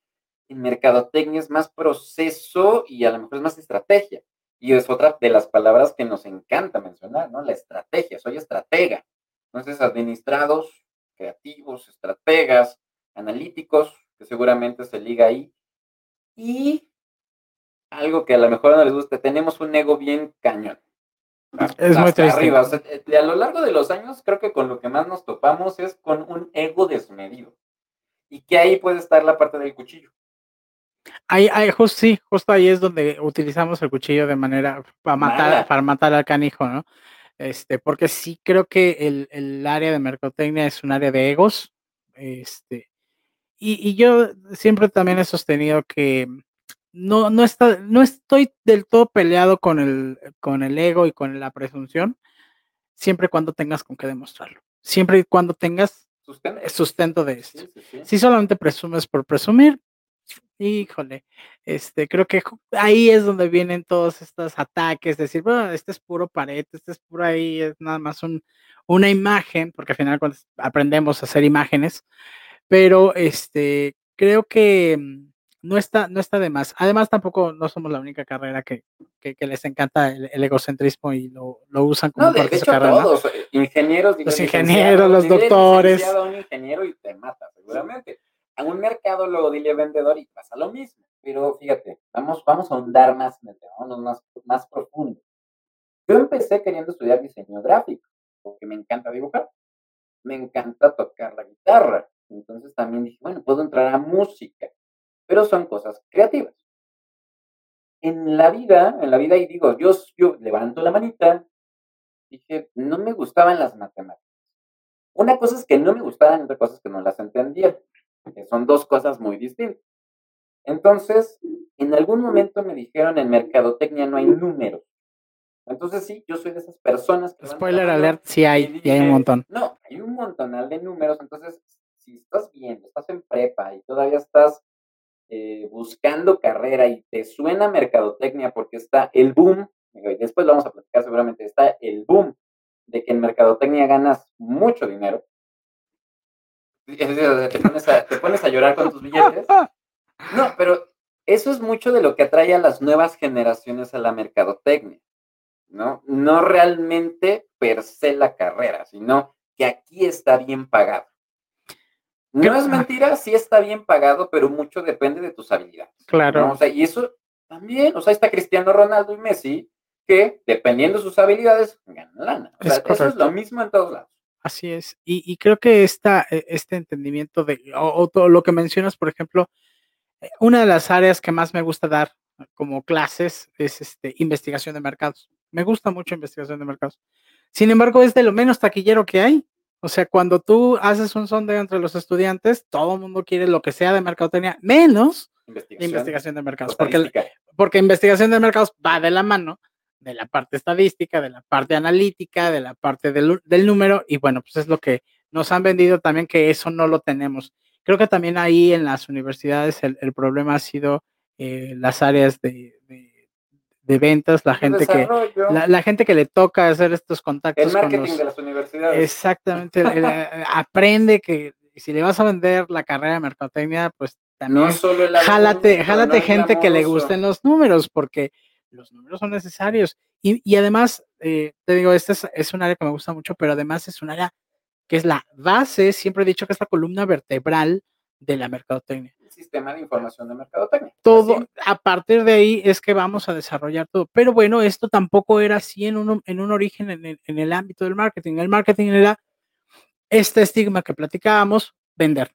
En mercadotecnia es más proceso y a lo mejor es más estrategia. Y es otra de las palabras que nos encanta mencionar, ¿no? La estrategia, soy estratega. Entonces, administrados, creativos, estrategas, analíticos, que seguramente se liga ahí. Y algo que a lo mejor no les gusta, tenemos un ego bien cañón. Es muy triste. arriba. O sea, eh, a lo largo de los años, creo que con lo que más nos topamos es con un ego desmedido. Y que ahí puede estar la parte del cuchillo. ahí, ahí justo, sí, justo ahí es donde utilizamos el cuchillo de manera para matar, Mala. para matar al canijo, ¿no? Este, porque sí creo que el, el área de mercadotecnia es un área de egos. Este, y, y yo siempre también he sostenido que no, no, está, no estoy del todo peleado con el, con el ego y con la presunción, siempre y cuando tengas con qué demostrarlo. Siempre y cuando tengas Sustento. sustento de esto. Sí, sí, sí. Si solamente presumes por presumir, híjole, este, creo que ahí es donde vienen todos estos ataques, decir, bueno, este es puro pared, este es puro ahí, es nada más un, una imagen, porque al final cuando aprendemos a hacer imágenes, pero este, creo que mm, no está, no está de más. Además, tampoco no somos la única carrera que, que, que les encanta el, el egocentrismo y lo, lo usan como No, de, parte de hecho carrera. todos, eh, ingenieros, Los ingenieros, los doctores. a un ingeniero y te mata, seguramente. A un mercado luego dile vendedor y pasa lo mismo. Pero fíjate, vamos, vamos a ahondar más en el tema, vámonos más, más profundo. Yo empecé queriendo estudiar diseño gráfico, porque me encanta dibujar, me encanta tocar la guitarra. Entonces también dije, bueno, puedo entrar a música, pero son cosas creativas. En la vida, en la vida, y digo, yo, yo levanto la manita, dije, no me gustaban las matemáticas. Una cosa es que no me gustaban, otra cosa es que no las entendía, que son dos cosas muy distintas. Entonces, en algún momento me dijeron, en mercadotecnia no hay números. Entonces, sí, yo soy de esas personas que... Spoiler alert, sí y hay, y hay un dije, montón. No, hay un montonal de números. Entonces, si estás viendo, estás en prepa y todavía estás eh, buscando carrera y te suena mercadotecnia porque está el boom, y después lo vamos a platicar seguramente, está el boom de que en mercadotecnia ganas mucho dinero. te pones, a, te pones a llorar con tus billetes. No, pero eso es mucho de lo que atrae a las nuevas generaciones a la mercadotecnia, ¿no? No realmente per se la carrera, sino que aquí está bien pagado. No es mentira, sí está bien pagado, pero mucho depende de tus habilidades. Claro. O sea, y eso también, o sea, está Cristiano Ronaldo y Messi, que dependiendo de sus habilidades, ganan lana. O sea, eso es lo mismo en todos lados. Así es. Y, creo que esta, e, este entendimiento de, o, todo lo que mencionas, por ejemplo, eh, una de las áreas que más me gusta dar como clases es este, investigación de mercados. Me gusta mucho investigación de mercados. Sin embargo, es de lo menos taquillero que hay. O sea, cuando tú haces un sondeo entre los estudiantes, todo el mundo quiere lo que sea de mercadotecnia, menos investigación, de mercados. Porque, porque investigación de mercados va de la mano de la parte estadística, de la parte analítica, de la parte del, número, y bueno, pues es lo que nos han vendido también que eso no lo tenemos. Creo que también ahí en las universidades el, problema ha sido eh, las áreas de, ventas, la gente que la, gente que le toca hacer estos contactos. El marketing de las universidades. Exactamente, eh, aprende que si le vas a vender la carrera de mercadotecnia, pues también no solo jálate, gente que le gusten los números, porque los números son necesarios. Y, además, eh, te digo, este es, un área que me gusta mucho, pero además es un área que es la base, siempre he dicho que es la columna vertebral de la mercadotecnia. Sistema de información de mercadotecnia. Todo, a partir de ahí es que vamos a desarrollar todo. Pero bueno, esto tampoco era así en un, en un origen en el, en el ámbito del marketing. El marketing era este estigma que platicábamos, vender.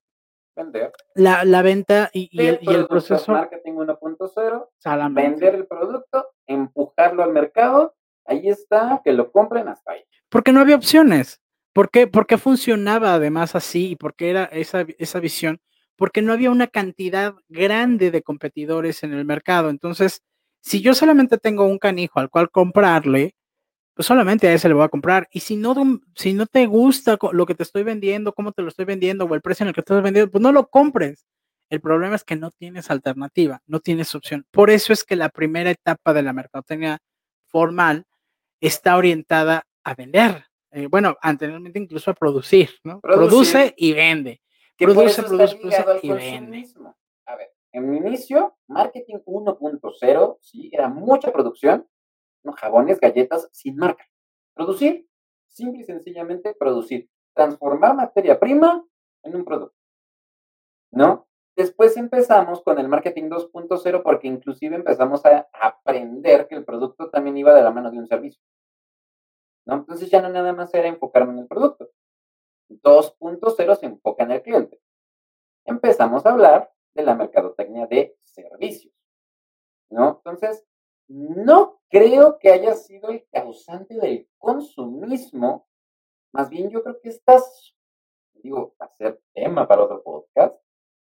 Vender. La, la venta y, el, y el proceso. Marketing 1.0. Vender el producto, empujarlo al mercado. Ahí está, que lo compren hasta ahí. Porque no había opciones. ¿Por qué, ¿Por qué funcionaba además así? ¿Y por qué era esa, esa visión? Porque no había una cantidad grande de competidores en el mercado. Entonces, si yo solamente tengo un canijo al cual comprarle, pues solamente a ese le voy a comprar. Y si no, si no te gusta lo que te estoy vendiendo, cómo te lo estoy vendiendo o el precio en el que estás vendiendo, pues no lo compres. El problema es que no tienes alternativa, no tienes opción. Por eso es que la primera etapa de la mercadotecnia formal está orientada a vender. Eh, bueno, anteriormente incluso a producir, ¿no? Produce y vende. Produce, produce, produce y vende. A ver, en mi inicio, marketing 1.0, sí, era mucha producción, jabones, galletas sin marca. Producir, simple y sencillamente producir. Transformar materia prima en un producto. ¿No? Después empezamos con el marketing 2.0 porque inclusive empezamos a aprender que el producto también iba de la mano de un servicio. ¿no? Entonces ya no nada más era enfocarme en el producto. 2.0 se enfoca en el cliente. Empezamos a hablar de la mercadotecnia de servicios. ¿no? Entonces, no creo que haya sido el causante del consumismo. Más bien yo creo que estas, digo, va a ser tema para otro podcast,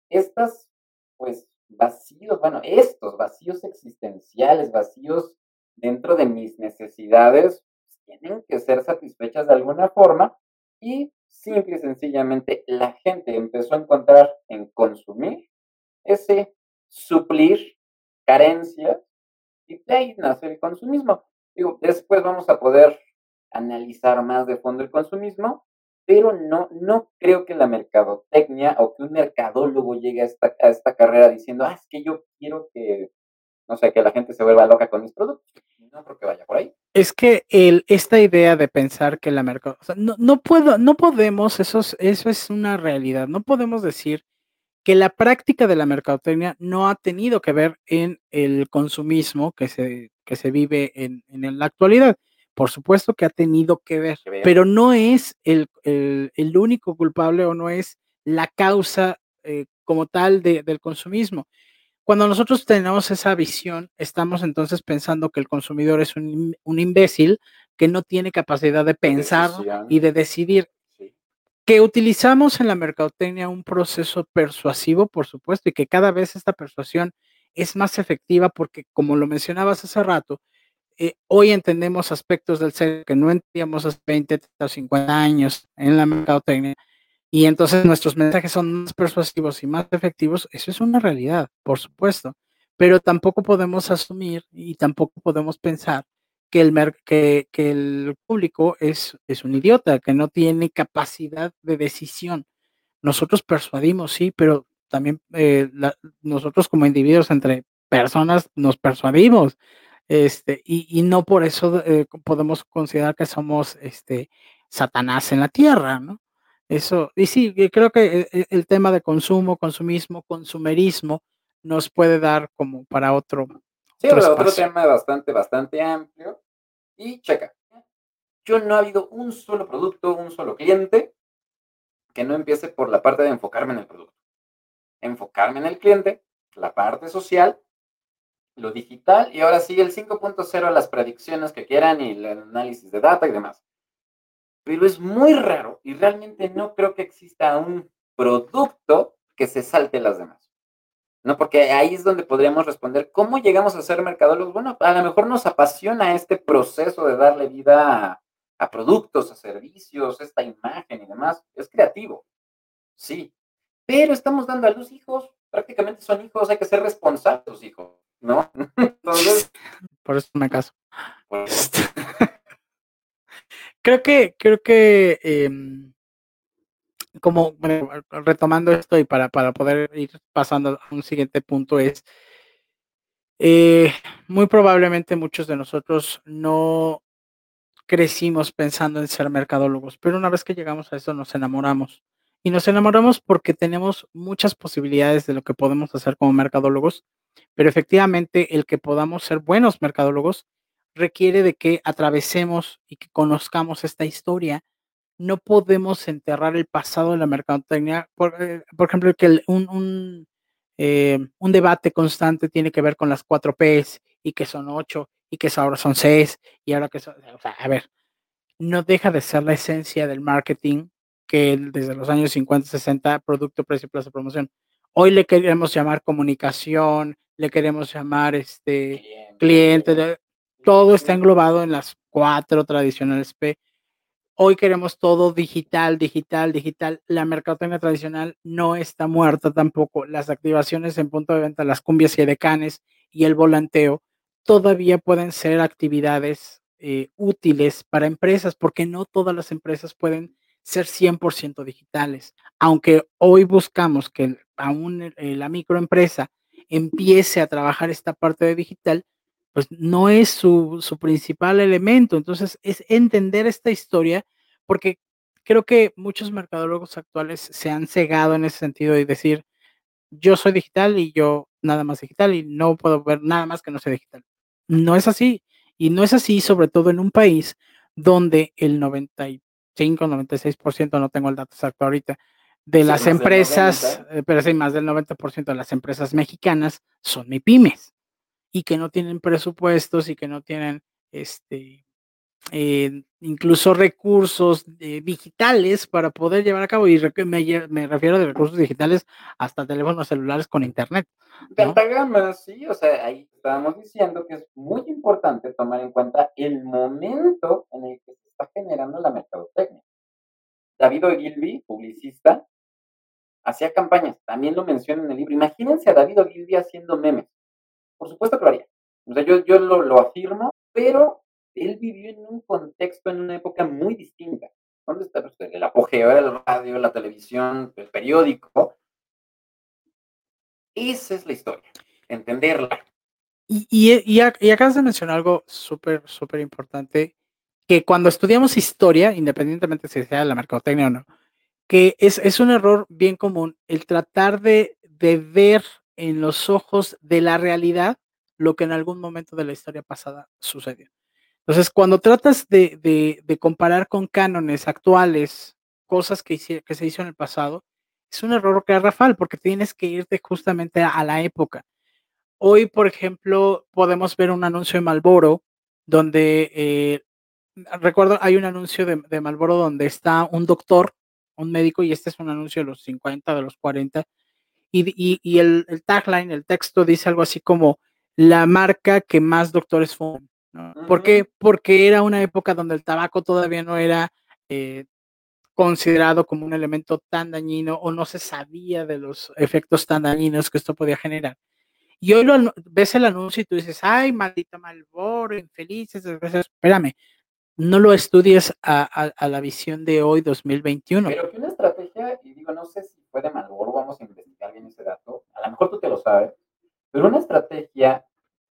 estas, pues, vacíos, bueno, estos vacíos existenciales, vacíos dentro de mis necesidades, tienen que ser satisfechas de alguna forma y simple y sencillamente la gente empezó a encontrar en consumir ese suplir carencias y de ahí nace el consumismo. Digo, después vamos a poder analizar más de fondo el consumismo, pero no, no creo que la mercadotecnia o que un mercadólogo llegue a esta, a esta carrera diciendo, ah, es que yo quiero que, no sé, que la gente se vuelva loca con mis productos. No creo que vaya por ahí. Es que el, esta idea de pensar que la mercado, no, no puedo, no podemos, eso eso es una realidad, no podemos decir que la práctica de la mercadotecnia no ha tenido que ver en el consumismo que se, que se vive en, la actualidad. Por supuesto que ha tenido que ver, pero no es el, único culpable o no es la causa eh, como tal del consumismo. Cuando nosotros tenemos esa visión, estamos entonces pensando que el consumidor es un, un imbécil que no tiene capacidad de pensar y de decidir. Que utilizamos en la mercadotecnia un proceso persuasivo, por supuesto, y que cada vez esta persuasión es más efectiva porque, como lo mencionabas hace rato, eh, hoy entendemos aspectos del ser que no entendíamos hace 20 o 50 años en la mercadotecnia, y entonces nuestros mensajes son más persuasivos y más efectivos, eso es una realidad, por supuesto, pero tampoco podemos asumir y tampoco podemos pensar que el, que, que el público es, es un idiota, que no tiene capacidad de decisión. nosotros persuadimos, sí, pero también eh, nosotros como individuos entre personas nos persuadimos. Este, y, no por eso eh, podemos considerar que somos este, Satanás en la tierra, ¿no? Eso, y sí, creo que e, e, el, tema de consumo, consumismo, consumerismo nos puede dar como para otro. Sí, otro, otro tema bastante, bastante amplio. Y checa, yo no ha habido un solo producto, un solo cliente que no empiece por la parte de enfocarme en el producto. Enfocarme en el cliente, la parte social lo digital y ahora sí el 5.0 las predicciones que quieran y el análisis de data y demás. Pero es muy raro y realmente no creo que exista un producto que se salte las demás. ¿No? Porque ahí es donde podríamos responder, ¿cómo llegamos a ser mercadólogos? Bueno, a lo mejor nos apasiona este proceso de darle vida a, a productos, a servicios, esta imagen y demás. Es creativo, sí. Pero estamos dando a los hijos, prácticamente son hijos, hay que ser responsables hijos. ¿no? Entonces. Por eso me caso. creo que, creo que em, como retomando esto y para, para poder ir pasando a un siguiente punto es eh, muy probablemente muchos de nosotros no crecimos pensando en ser mercadólogos, pero una vez que llegamos a eso nos enamoramos. Y nos enamoramos porque tenemos muchas posibilidades de lo que podemos hacer como mercadólogos pero efectivamente el que podamos ser buenos mercadólogos requiere de que atravesemos y que conozcamos esta historia. No podemos enterrar el pasado de la mercadotecnia. Por, eh, ejemplo, que un, eh, un, debate constante tiene que ver con las cuatro Ps y que son ocho y que ahora son seis y ahora que son, o sea, a ver, no deja de ser la esencia del marketing que desde los años 50, 60, producto, precio, plazo, promoción. Hoy le queremos llamar comunicación, le queremos llamar este cliente, todo está englobado en las cuatro tradicionales P. Hoy queremos todo digital, digital, digital. La mercadotecnia tradicional no está muerta tampoco. Las activaciones en punto de venta, las cumbias y decanes y el volanteo todavía pueden ser actividades eh, útiles para empresas porque no todas las empresas pueden ser 100% digitales. Aunque hoy buscamos que aún la microempresa empiece a trabajar esta parte de digital, pues no es su, principal elemento. Entonces, es entender esta historia, porque creo que muchos mercadólogos actuales se han cegado en ese sentido y decir, yo soy digital y yo nada más digital y no puedo ver nada más que no sea digital. No es así. Y no es así, sobre todo en un país donde el 95, 96%, no tengo el dato exacto ahorita, de las empresas, eh, pero sí, más del 90% de las empresas mexicanas son pymes y que no tienen presupuestos y que no tienen este eh, incluso recursos eh, digitales para poder llevar a cabo, y me, me, refiero de recursos digitales hasta teléfonos celulares con internet. De alta gama, sí, o sea, ahí estábamos diciendo que es muy importante tomar en cuenta el momento en el que se está generando la mercadotecnia. David Ogilvy, publicista, hacía campañas, también lo menciona en el libro. Imagínense a David Ogilvy haciendo memes. Por supuesto que lo haría. O sea, yo, yo lo, lo afirmo, pero él vivió en un contexto, en una época muy distinta. ¿Dónde está usted? El apogeo del radio, la televisión, el periódico. Esa es la historia, entenderla. Y, y, y, acabas de mencionar algo súper, súper importante, que cuando estudiamos historia, independientemente si sea la mercadotecnia o no, que es, un error bien común el tratar de, ver en los ojos de la realidad lo que en algún momento de la historia pasada sucedió. Entonces, cuando tratas de, comparar con cánones actuales, cosas que, que, se hizo en el pasado, es un error que Rafael, porque tienes que irte justamente a, la época. Hoy, por ejemplo, podemos ver un anuncio de Malboro donde, eh, recuerdo, hay un anuncio de, de Malboro donde está un doctor un médico y este es un anuncio de los 50, de los 40. Y, el, tagline, el texto dice algo así como la marca que más doctores fuman. ¿Por qué? Porque era una época donde el tabaco todavía no era eh, considerado como un elemento tan dañino o no se sabía de los efectos tan dañinos que esto podía generar. Y hoy lo, ves el anuncio y tú dices, ay, maldita Malboro, infelices, espérame, no lo estudies a, la visión de hoy, 2021. Pero que una estrategia, y digo, no sé si de Malboro, vamos a investigar bien ese dato, a lo mejor tú te lo sabes, pero una estrategia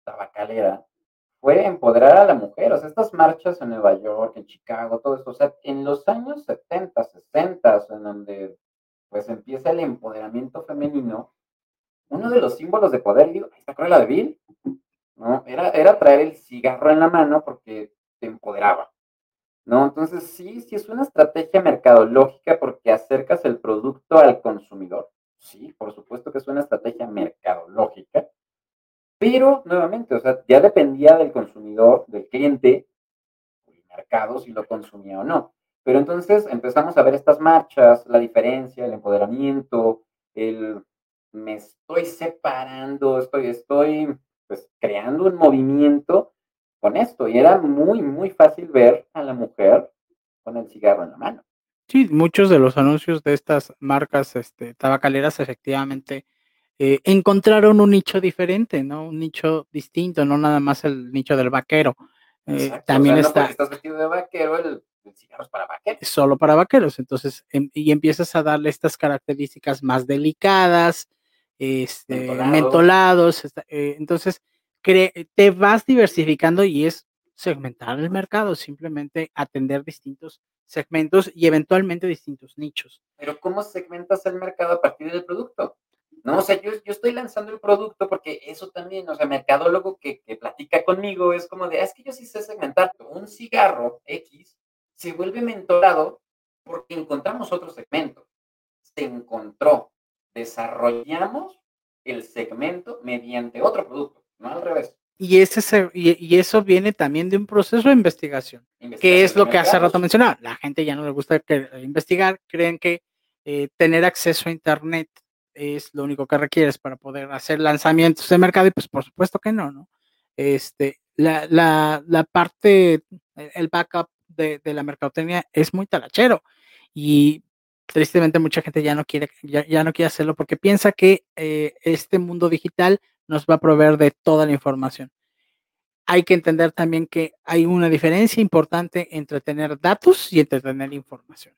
tabacalera fue empoderar a la mujer, o sea, estas marchas en Nueva York, en Chicago, todo esto, o sea, en los años 70, 60, en donde pues empieza el empoderamiento femenino, uno de los símbolos de poder, digo, ¿está Cruella de Bill? ¿No? Era, era traer el cigarro en la mano porque te empoderaba. ¿No? Entonces, sí, sí es una estrategia mercadológica porque acercas el producto al consumidor. Sí, por supuesto que es una estrategia mercadológica. Pero, nuevamente, o sea, ya dependía del consumidor, del cliente, del mercado, si lo consumía o no. Pero entonces empezamos a ver estas marchas, la diferencia, el empoderamiento, el me estoy separando, estoy, estoy pues creando un movimiento con esto. Y era muy, muy fácil ver a la mujer con el cigarro en la mano. Sí, muchos de los anuncios de estas marcas este, tabacaleras efectivamente eh, encontraron un nicho diferente, ¿no? Un nicho distinto, no nada más el nicho del vaquero. Eh, también está. estás vestido de vaquero, el, cigarro es para vaqueros. Solo para vaqueros. Entonces, em, y empiezas a darle estas características más delicadas, este, mentolados. Eh, entonces, te vas diversificando y es segmentar el mercado, simplemente atender distintos segmentos y eventualmente distintos nichos. Pero ¿cómo segmentas el mercado a partir del producto? No, o sea, yo, yo estoy lanzando el producto porque eso también, o sea, mercadólogo que, que platica conmigo es como de, ah, es que yo sí sé segmentar. Un cigarro X se vuelve mentolado porque encontramos otro segmento. Se encontró, desarrollamos el segmento mediante otro producto, no al revés. Y, ese, y, eso viene también de un proceso de investigación, que es lo que hace rato mencionaba. La gente ya no le gusta investigar, creen que eh, tener acceso a Internet es lo único que requieres para poder hacer lanzamientos de mercado y pues por supuesto que no, ¿no? Este, la, la, la parte, el backup de, de, la mercadotecnia es muy talachero y tristemente mucha gente ya no quiere, ya, no quiere hacerlo porque piensa que eh, este mundo digital nos va a proveer de toda la información. Hay que entender también que hay una diferencia importante entre tener datos y entre tener información.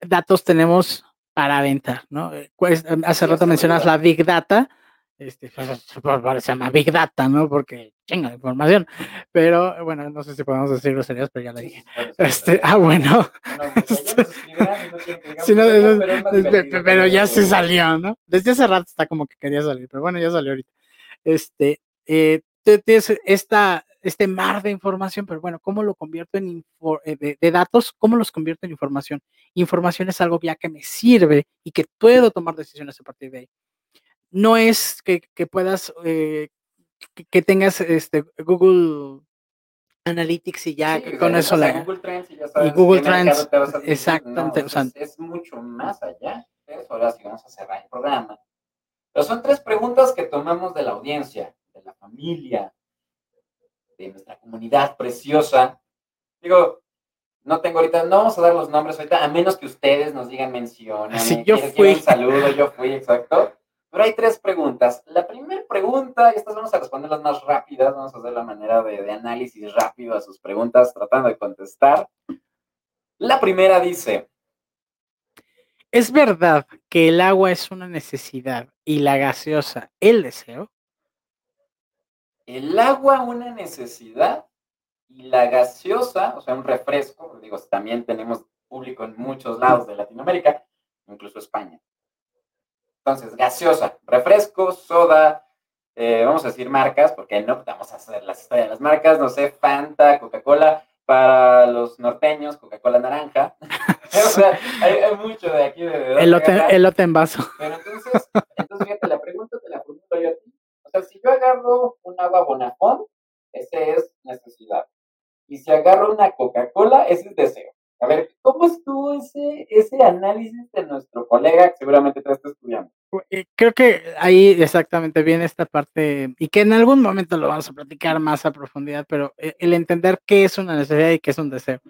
Datos tenemos para aventar, ¿no? Eh, pues, hace rato mencionas la Big Data, este, pues, se llama Big Data, ¿no? Porque chinga de información. Pero bueno, no sé si podemos decir groserías, pero ya lo dije. Este, ah, bueno. pero ya se salió, ¿no? Desde hace rato está como que quería salir, pero bueno, ya salió ahorita. Este, eh, tienes esta, este mar de información, pero bueno, ¿cómo lo convierto en eh, de, de, datos? ¿Cómo los convierto en información? Información es algo ya que me sirve y que puedo tomar decisiones a partir de ahí no es que, puedas, eh, que, tengas este Google Analytics y ya con eso la... Google Trends y ya sabes. Y Google Trends, exactamente. es, mucho más allá. Ahora sí vamos a cerrar el programa. Pero son tres preguntas que tomamos de la audiencia, de la familia, de nuestra comunidad preciosa. Digo, no tengo ahorita, no vamos a dar los nombres ahorita, a menos que ustedes nos digan mención. Sí, yo fui. Un saludo, yo fui, exacto. Pero hay tres preguntas. La primera pregunta, y estas vamos a responder las más rápidas, vamos a hacer la manera de, análisis rápido a sus preguntas, tratando de contestar. La primera dice, ¿Es verdad que el agua es una necesidad y la gaseosa el deseo? El agua una necesidad y la gaseosa, o sea, un refresco, digo, también tenemos público en muchos lados de Latinoamérica, incluso España. Entonces, gaseosa, refresco, soda, eh, vamos a decir marcas, porque no vamos a hacer las historias de las marcas, no sé, Fanta, Coca-Cola, para los norteños, Coca-Cola naranja. o sea, hay, mucho de aquí de, de elote, en vaso. Pero entonces, entonces fíjate, la pregunta te la pregunto yo a ti. O sea, si yo agarro un agua Bonafón, ese es necesidad. Y si agarro una Coca-Cola, ese es deseo. A ver, ¿cómo estuvo ese, ese análisis de nuestro colega que seguramente te está estudiando? Eh, creo que ahí exactamente viene esta parte y que en algún momento lo vamos a platicar más a profundidad, pero eh, el entender qué es una necesidad y qué es un deseo.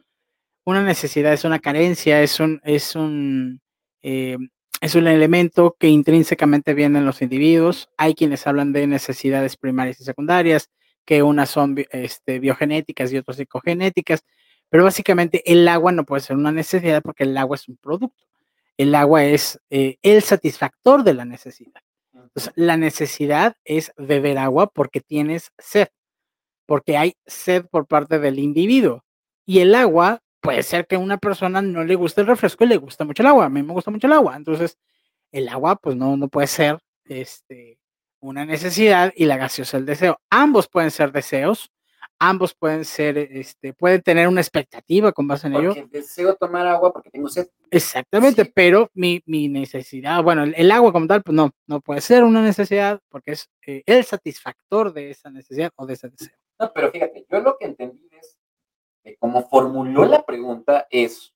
Una necesidad es una carencia, es un, es un, eh, es un elemento que intrínsecamente viene en los individuos. Hay quienes hablan de necesidades primarias y secundarias, que unas son este, biogenéticas y otras psicogenéticas pero básicamente el agua no puede ser una necesidad porque el agua es un producto. el agua es eh, el satisfactor de la necesidad. Entonces, la necesidad es beber agua porque tienes sed, porque hay sed por parte del individuo. Y el agua, puede ser que a una persona no le guste el refresco y le gusta mucho el agua. A mí me gusta mucho el agua. Entonces, el agua, pues no, no puede ser este, una necesidad y la gaseosa el deseo. Ambos pueden ser deseos, ambos pueden ser, este, pueden tener una expectativa con base en ello. Porque deseo tomar agua porque tengo sed. Exactamente, Sí. pero mi, mi necesidad, bueno, el, el agua como tal, pues no, no puede ser una necesidad porque es eh, el satisfactor de esa necesidad o de ese deseo. No, pero fíjate, yo lo que entendí es que como formuló la pregunta es,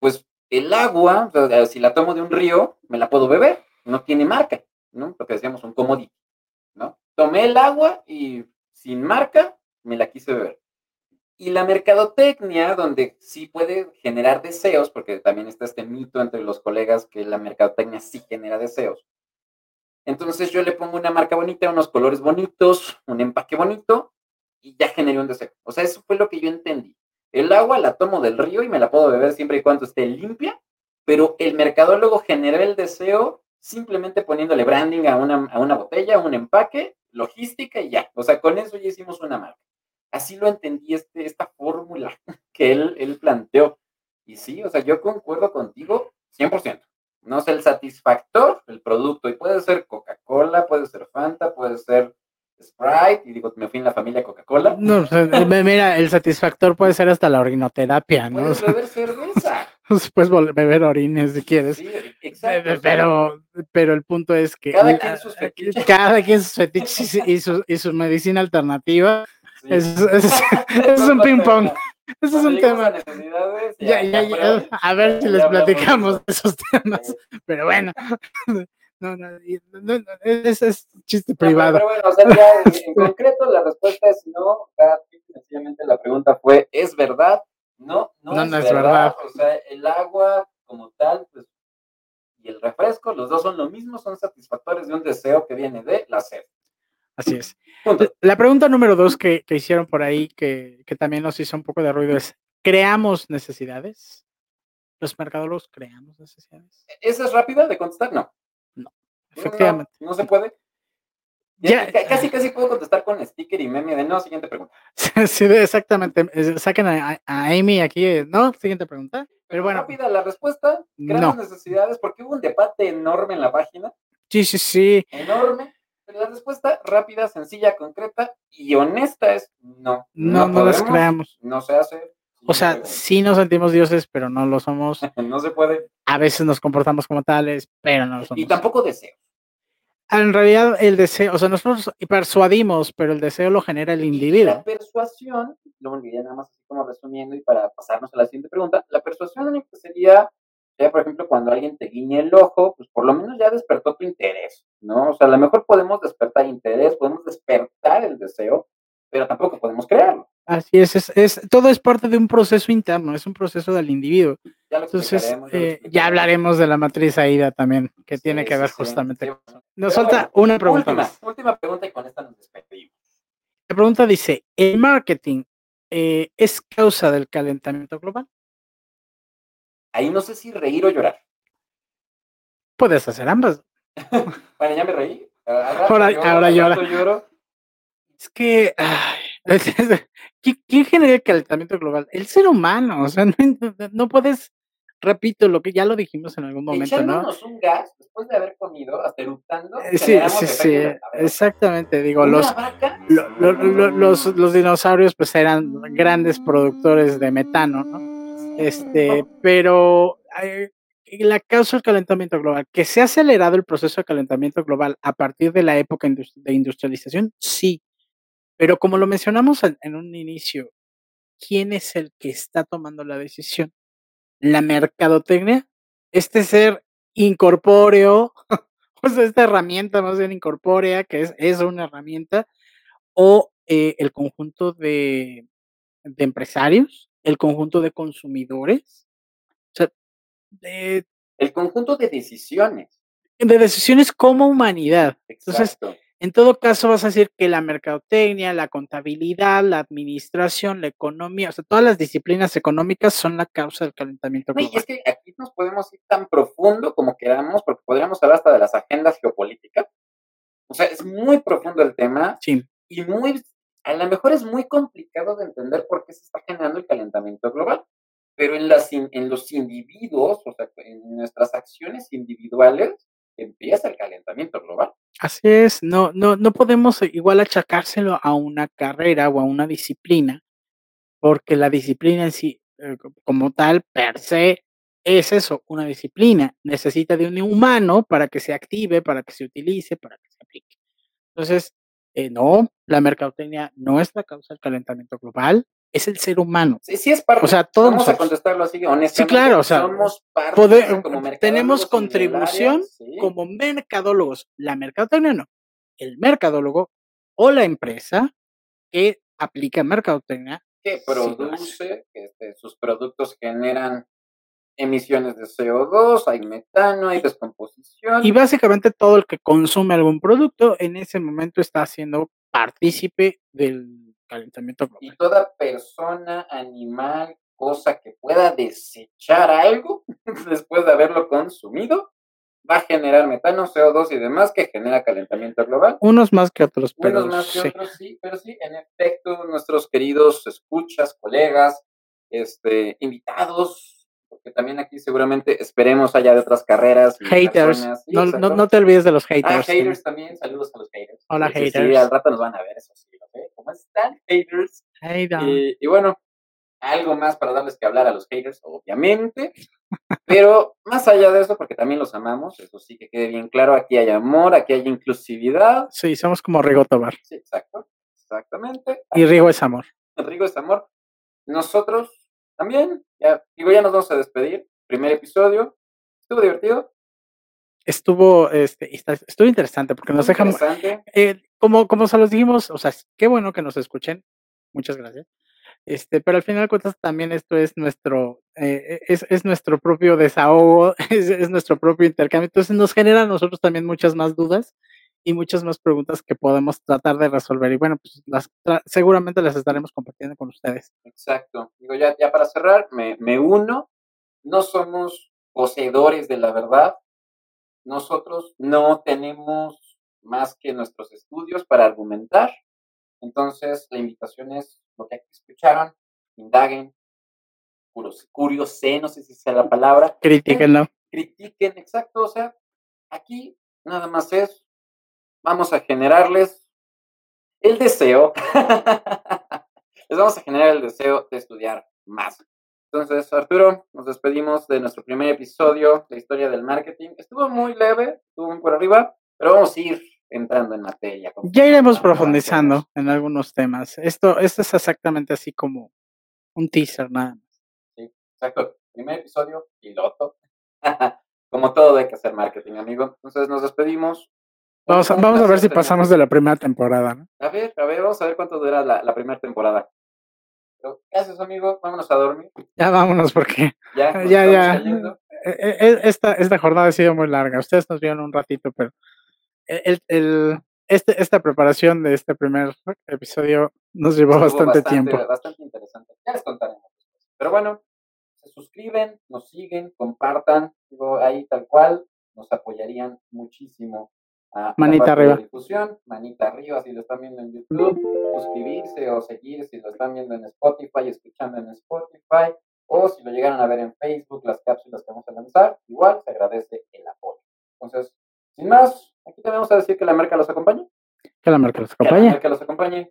pues el agua, o sea, si la tomo de un río, me la puedo beber, no tiene marca, ¿no? Lo que decíamos, un commodity, ¿no? Tomé el agua y sin marca me la quise beber. Y la mercadotecnia, donde sí puede generar deseos, porque también está este mito entre los colegas que la mercadotecnia sí genera deseos. Entonces yo le pongo una marca bonita, unos colores bonitos, un empaque bonito, y ya generé un deseo. O sea, eso fue lo que yo entendí. El agua la tomo del río y me la puedo beber siempre y cuando esté limpia, pero el mercadólogo generó el deseo simplemente poniéndole branding a una, a una botella, a un empaque, logística y ya. O sea, con eso ya hicimos una marca. Así lo entendí este, esta fórmula que él, él planteó. Y sí, o sea, yo concuerdo contigo 100%. No es el satisfactor, el producto. Y puede ser Coca-Cola, puede ser Fanta, puede ser Sprite. Y digo, me fui en la familia Coca-Cola. No, o sea, mira, el satisfactor puede ser hasta la orinoterapia, ¿no? Puedes beber cerveza. puedes beber orines si quieres. Sí, exacto. Pero, pero el punto es que Cada quien sus fetiches. cada quien sus fetiches y, y su, y su medicina alternativa. Sí. Es, es- es un ping pong. Eso es un tema. Ya, ya, ya, a ver si les platicamos de esos temas. Pero bueno, no, no, no, es, es chiste privado. Pero bueno, o sea, ya en, concreto la respuesta es no. Sencillamente la pregunta fue, ¿es verdad? No, no, No, es, no es verdad. verdad. O sea, el agua como tal, pues, y el refresco, los dos son lo mismo, son satisfactores de un deseo que viene de la sed. Así es. La pregunta número dos que, que hicieron por ahí, que, que también nos hizo un poco de ruido, es: ¿creamos necesidades? ¿Los mercadólogos creamos necesidades? ¿Esa es rápida de contestar? No. No, Efectivamente. No, se puede. Ya- Ya, ca- casi, casi puedo contestar con sticker y meme de no, siguiente pregunta. Sí, exactamente. Saquen a, a- Amy aquí. eh, No, siguiente pregunta. Pero bueno, Rápida la respuesta, creamos No. necesidades, porque hubo un debate enorme en la página, sí, sí, sí. enorme, la respuesta rápida, sencilla, concreta y honesta es no. No, no, las creamos. No se hace. O sea, sí nos sentimos dioses, pero no lo somos. no se puede. A veces nos comportamos como tales, pero no lo somos. Y tampoco deseo. En realidad, el deseo, o sea, nosotros persuadimos, pero el deseo lo genera el individuo. La persuasión, lo ya nada más así como resumiendo y para pasarnos a la siguiente pregunta, la persuasión única sería, ya por ejemplo, cuando alguien te guiñe el ojo, pues por lo menos ya despertó tu interés, ¿no? O sea, a lo mejor podemos despertar interés, podemos despertar el deseo, pero tampoco podemos crearlo. Así es, es, es- todo es parte de un proceso interno, es un proceso del individuo. Ya lo Entonces, eh, ya hablaremos de la matriz AIDA también, que Sí, tiene que sí, ver justamente. Sí. Nos Pero falta bueno, una pregunta última, más. última pregunta y con esta nos despedimos. La pregunta dice, ¿el marketing eh, es causa del calentamiento global? Ahí no sé si reír o llorar. Puedes hacer ambas. Bueno, ya me reí. Ahora- lloro, ahora lloro. Es que, ay, ¿quién, quién genera el calentamiento global? El ser humano, o sea, no, no puedes, repito, lo que ya lo dijimos en algún momento, ¿no? Un gas después de haber comido, hasta eructando. Eh, Sí, sí, sí, exactamente, digo, los, lo- lo- lo- los, los dinosaurios pues eran grandes productores de metano, ¿no? Este, pero eh, la causa del calentamiento global, que se ha acelerado el proceso de calentamiento global a partir de la época de industrialización, sí, pero como lo mencionamos en, en un inicio, ¿quién es el que está tomando la decisión? ¿La mercadotecnia? Este ser incorpóreo, o sea, esta herramienta más bien incorpórea, que es, es una herramienta, o eh, el conjunto de, de empresarios, el conjunto de consumidores, o sea, de, el conjunto de decisiones. de decisiones como humanidad. Entonces, Exacto. En todo caso, vas a decir que la mercadotecnia, la contabilidad, la administración, la economía, o sea, todas las disciplinas económicas son la causa del calentamiento No, y global. es que aquí nos podemos ir tan profundo como queramos, porque podríamos hablar hasta de las agendas geopolíticas. O sea, es muy profundo el tema Sí, y muy, a lo mejor es muy complicado de entender por qué se está generando el calentamiento global. Pero en, los individuos, o sea, en nuestras acciones individuales, empieza el calentamiento global. así es. No, no, no podemos igual achacárselo a una carrera o a una disciplina, porque la disciplina en sí, eh, co- como tal, per se, es eso, una disciplina. Necesita de un humano para que se active, para que se utilice, para que se aplique. Entonces, eh, no, la mercadotecnia no es la causa del calentamiento global, es el ser humano. Sí, sí es parte. O sea, todos Vamos a nosotros. contestarlo así, honestamente. claro, o sea, somos parte Pode- como tenemos contribución sí. como mercadólogos. La mercadotecnia no. El mercadólogo o la empresa que aplica mercadotecnia que Sí, produce, que este, sus productos generan emisiones de CO2, hay metano, hay descomposición. y básicamente todo el que consume algún producto en ese momento está siendo partícipe del calentamiento y global. toda persona, animal, cosa que pueda desechar algo después de haberlo consumido, va a generar metano, CO2 y demás que genera calentamiento global. Unos más que otros, pero Unos más que sí. otros, sí, pero sí, en efecto, nuestros queridos escuchas, colegas, este, invitados, también aquí seguramente esperemos haya de otras carreras. y Haters. personas, No, no, no te olvides de los Ah, haters. haters también, saludos a los haters. Hola, Sí, sí, Sí, haters. al rato nos van a ver, eso sí. ¿Cómo están, haters? Hater. Y, y bueno, algo más para darles que hablar a los haters, obviamente. Pero más allá de eso, porque también los amamos, eso sí que quede bien claro, aquí hay amor, aquí hay inclusividad. Sí, somos como Rigo Tobar. Sí, exacto, exactamente. Y Rigo es amor. Rigo es amor. Nosotros también, ya, digo, ya nos vamos a despedir. Primer episodio. Estuvo divertido. Estuvo, este, estuvo interesante porque nos dejan, eh, como, como se los dijimos, o sea, qué bueno que nos escuchen. Muchas gracias. Este, pero al final de cuentas también esto es nuestro, eh, es, es nuestro propio desahogo, es, es nuestro propio intercambio. Entonces nos genera a nosotros también muchas más dudas y muchas más preguntas que podemos tratar de resolver. Y bueno, pues las, tra- seguramente las estaremos compartiendo con ustedes. Exacto. Digo, ya, ya para cerrar, me, me uno. No somos poseedores de la verdad. Nosotros no tenemos más que nuestros estudios para argumentar. Entonces, la invitación es lo que aquí escucharon, indaguen, curios- curiosen, no sé si sea la palabra, Critíquenlo. critiquen, exacto, o sea, aquí nada más es, vamos a generarles el deseo, les vamos a generar el deseo de estudiar más. Entonces, Arturo, nos despedimos de nuestro primer episodio de Historia del Marketing. Estuvo muy leve, estuvo muy por arriba, pero vamos a ir entrando en materia. Ya iremos profundizando en algunos temas. Esto, esto es exactamente así como un teaser, nada más. Sí, exacto. Primer episodio, piloto. Como todo hay que hacer marketing, amigo. Entonces nos despedimos. Vamos a, vamos a ver si pasamos de la primera temporada, ¿no? A ver, a ver, vamos a ver cuánto dura la, la primera temporada. Pero, gracias, amigo. Vámonos a dormir. Ya vámonos porque Ya, ya, ya. cayendo. eh, eh, Esta, esta jornada ha sido muy larga. Ustedes nos vieron un ratito, pero el, el- este, esta preparación de este primer episodio nos llevó bastante, tiempo. Bastante interesante. Ya les contaremos. Pero bueno, se suscriben, nos siguen, compartan. Digo, ahí tal cual, nos apoyarían muchísimo. A la Manita parte de arriba. difusión, manita arriba si lo están viendo en YouTube, suscribirse o seguir si lo están viendo en Spotify, escuchando en Spotify, o si lo llegaron a ver en Facebook, las cápsulas que vamos a lanzar, igual se agradece el apoyo. Entonces, sin más, aquí te vamos a decir que la marca los acompañe. Que la marca los Que la acompañe. marca los acompañe.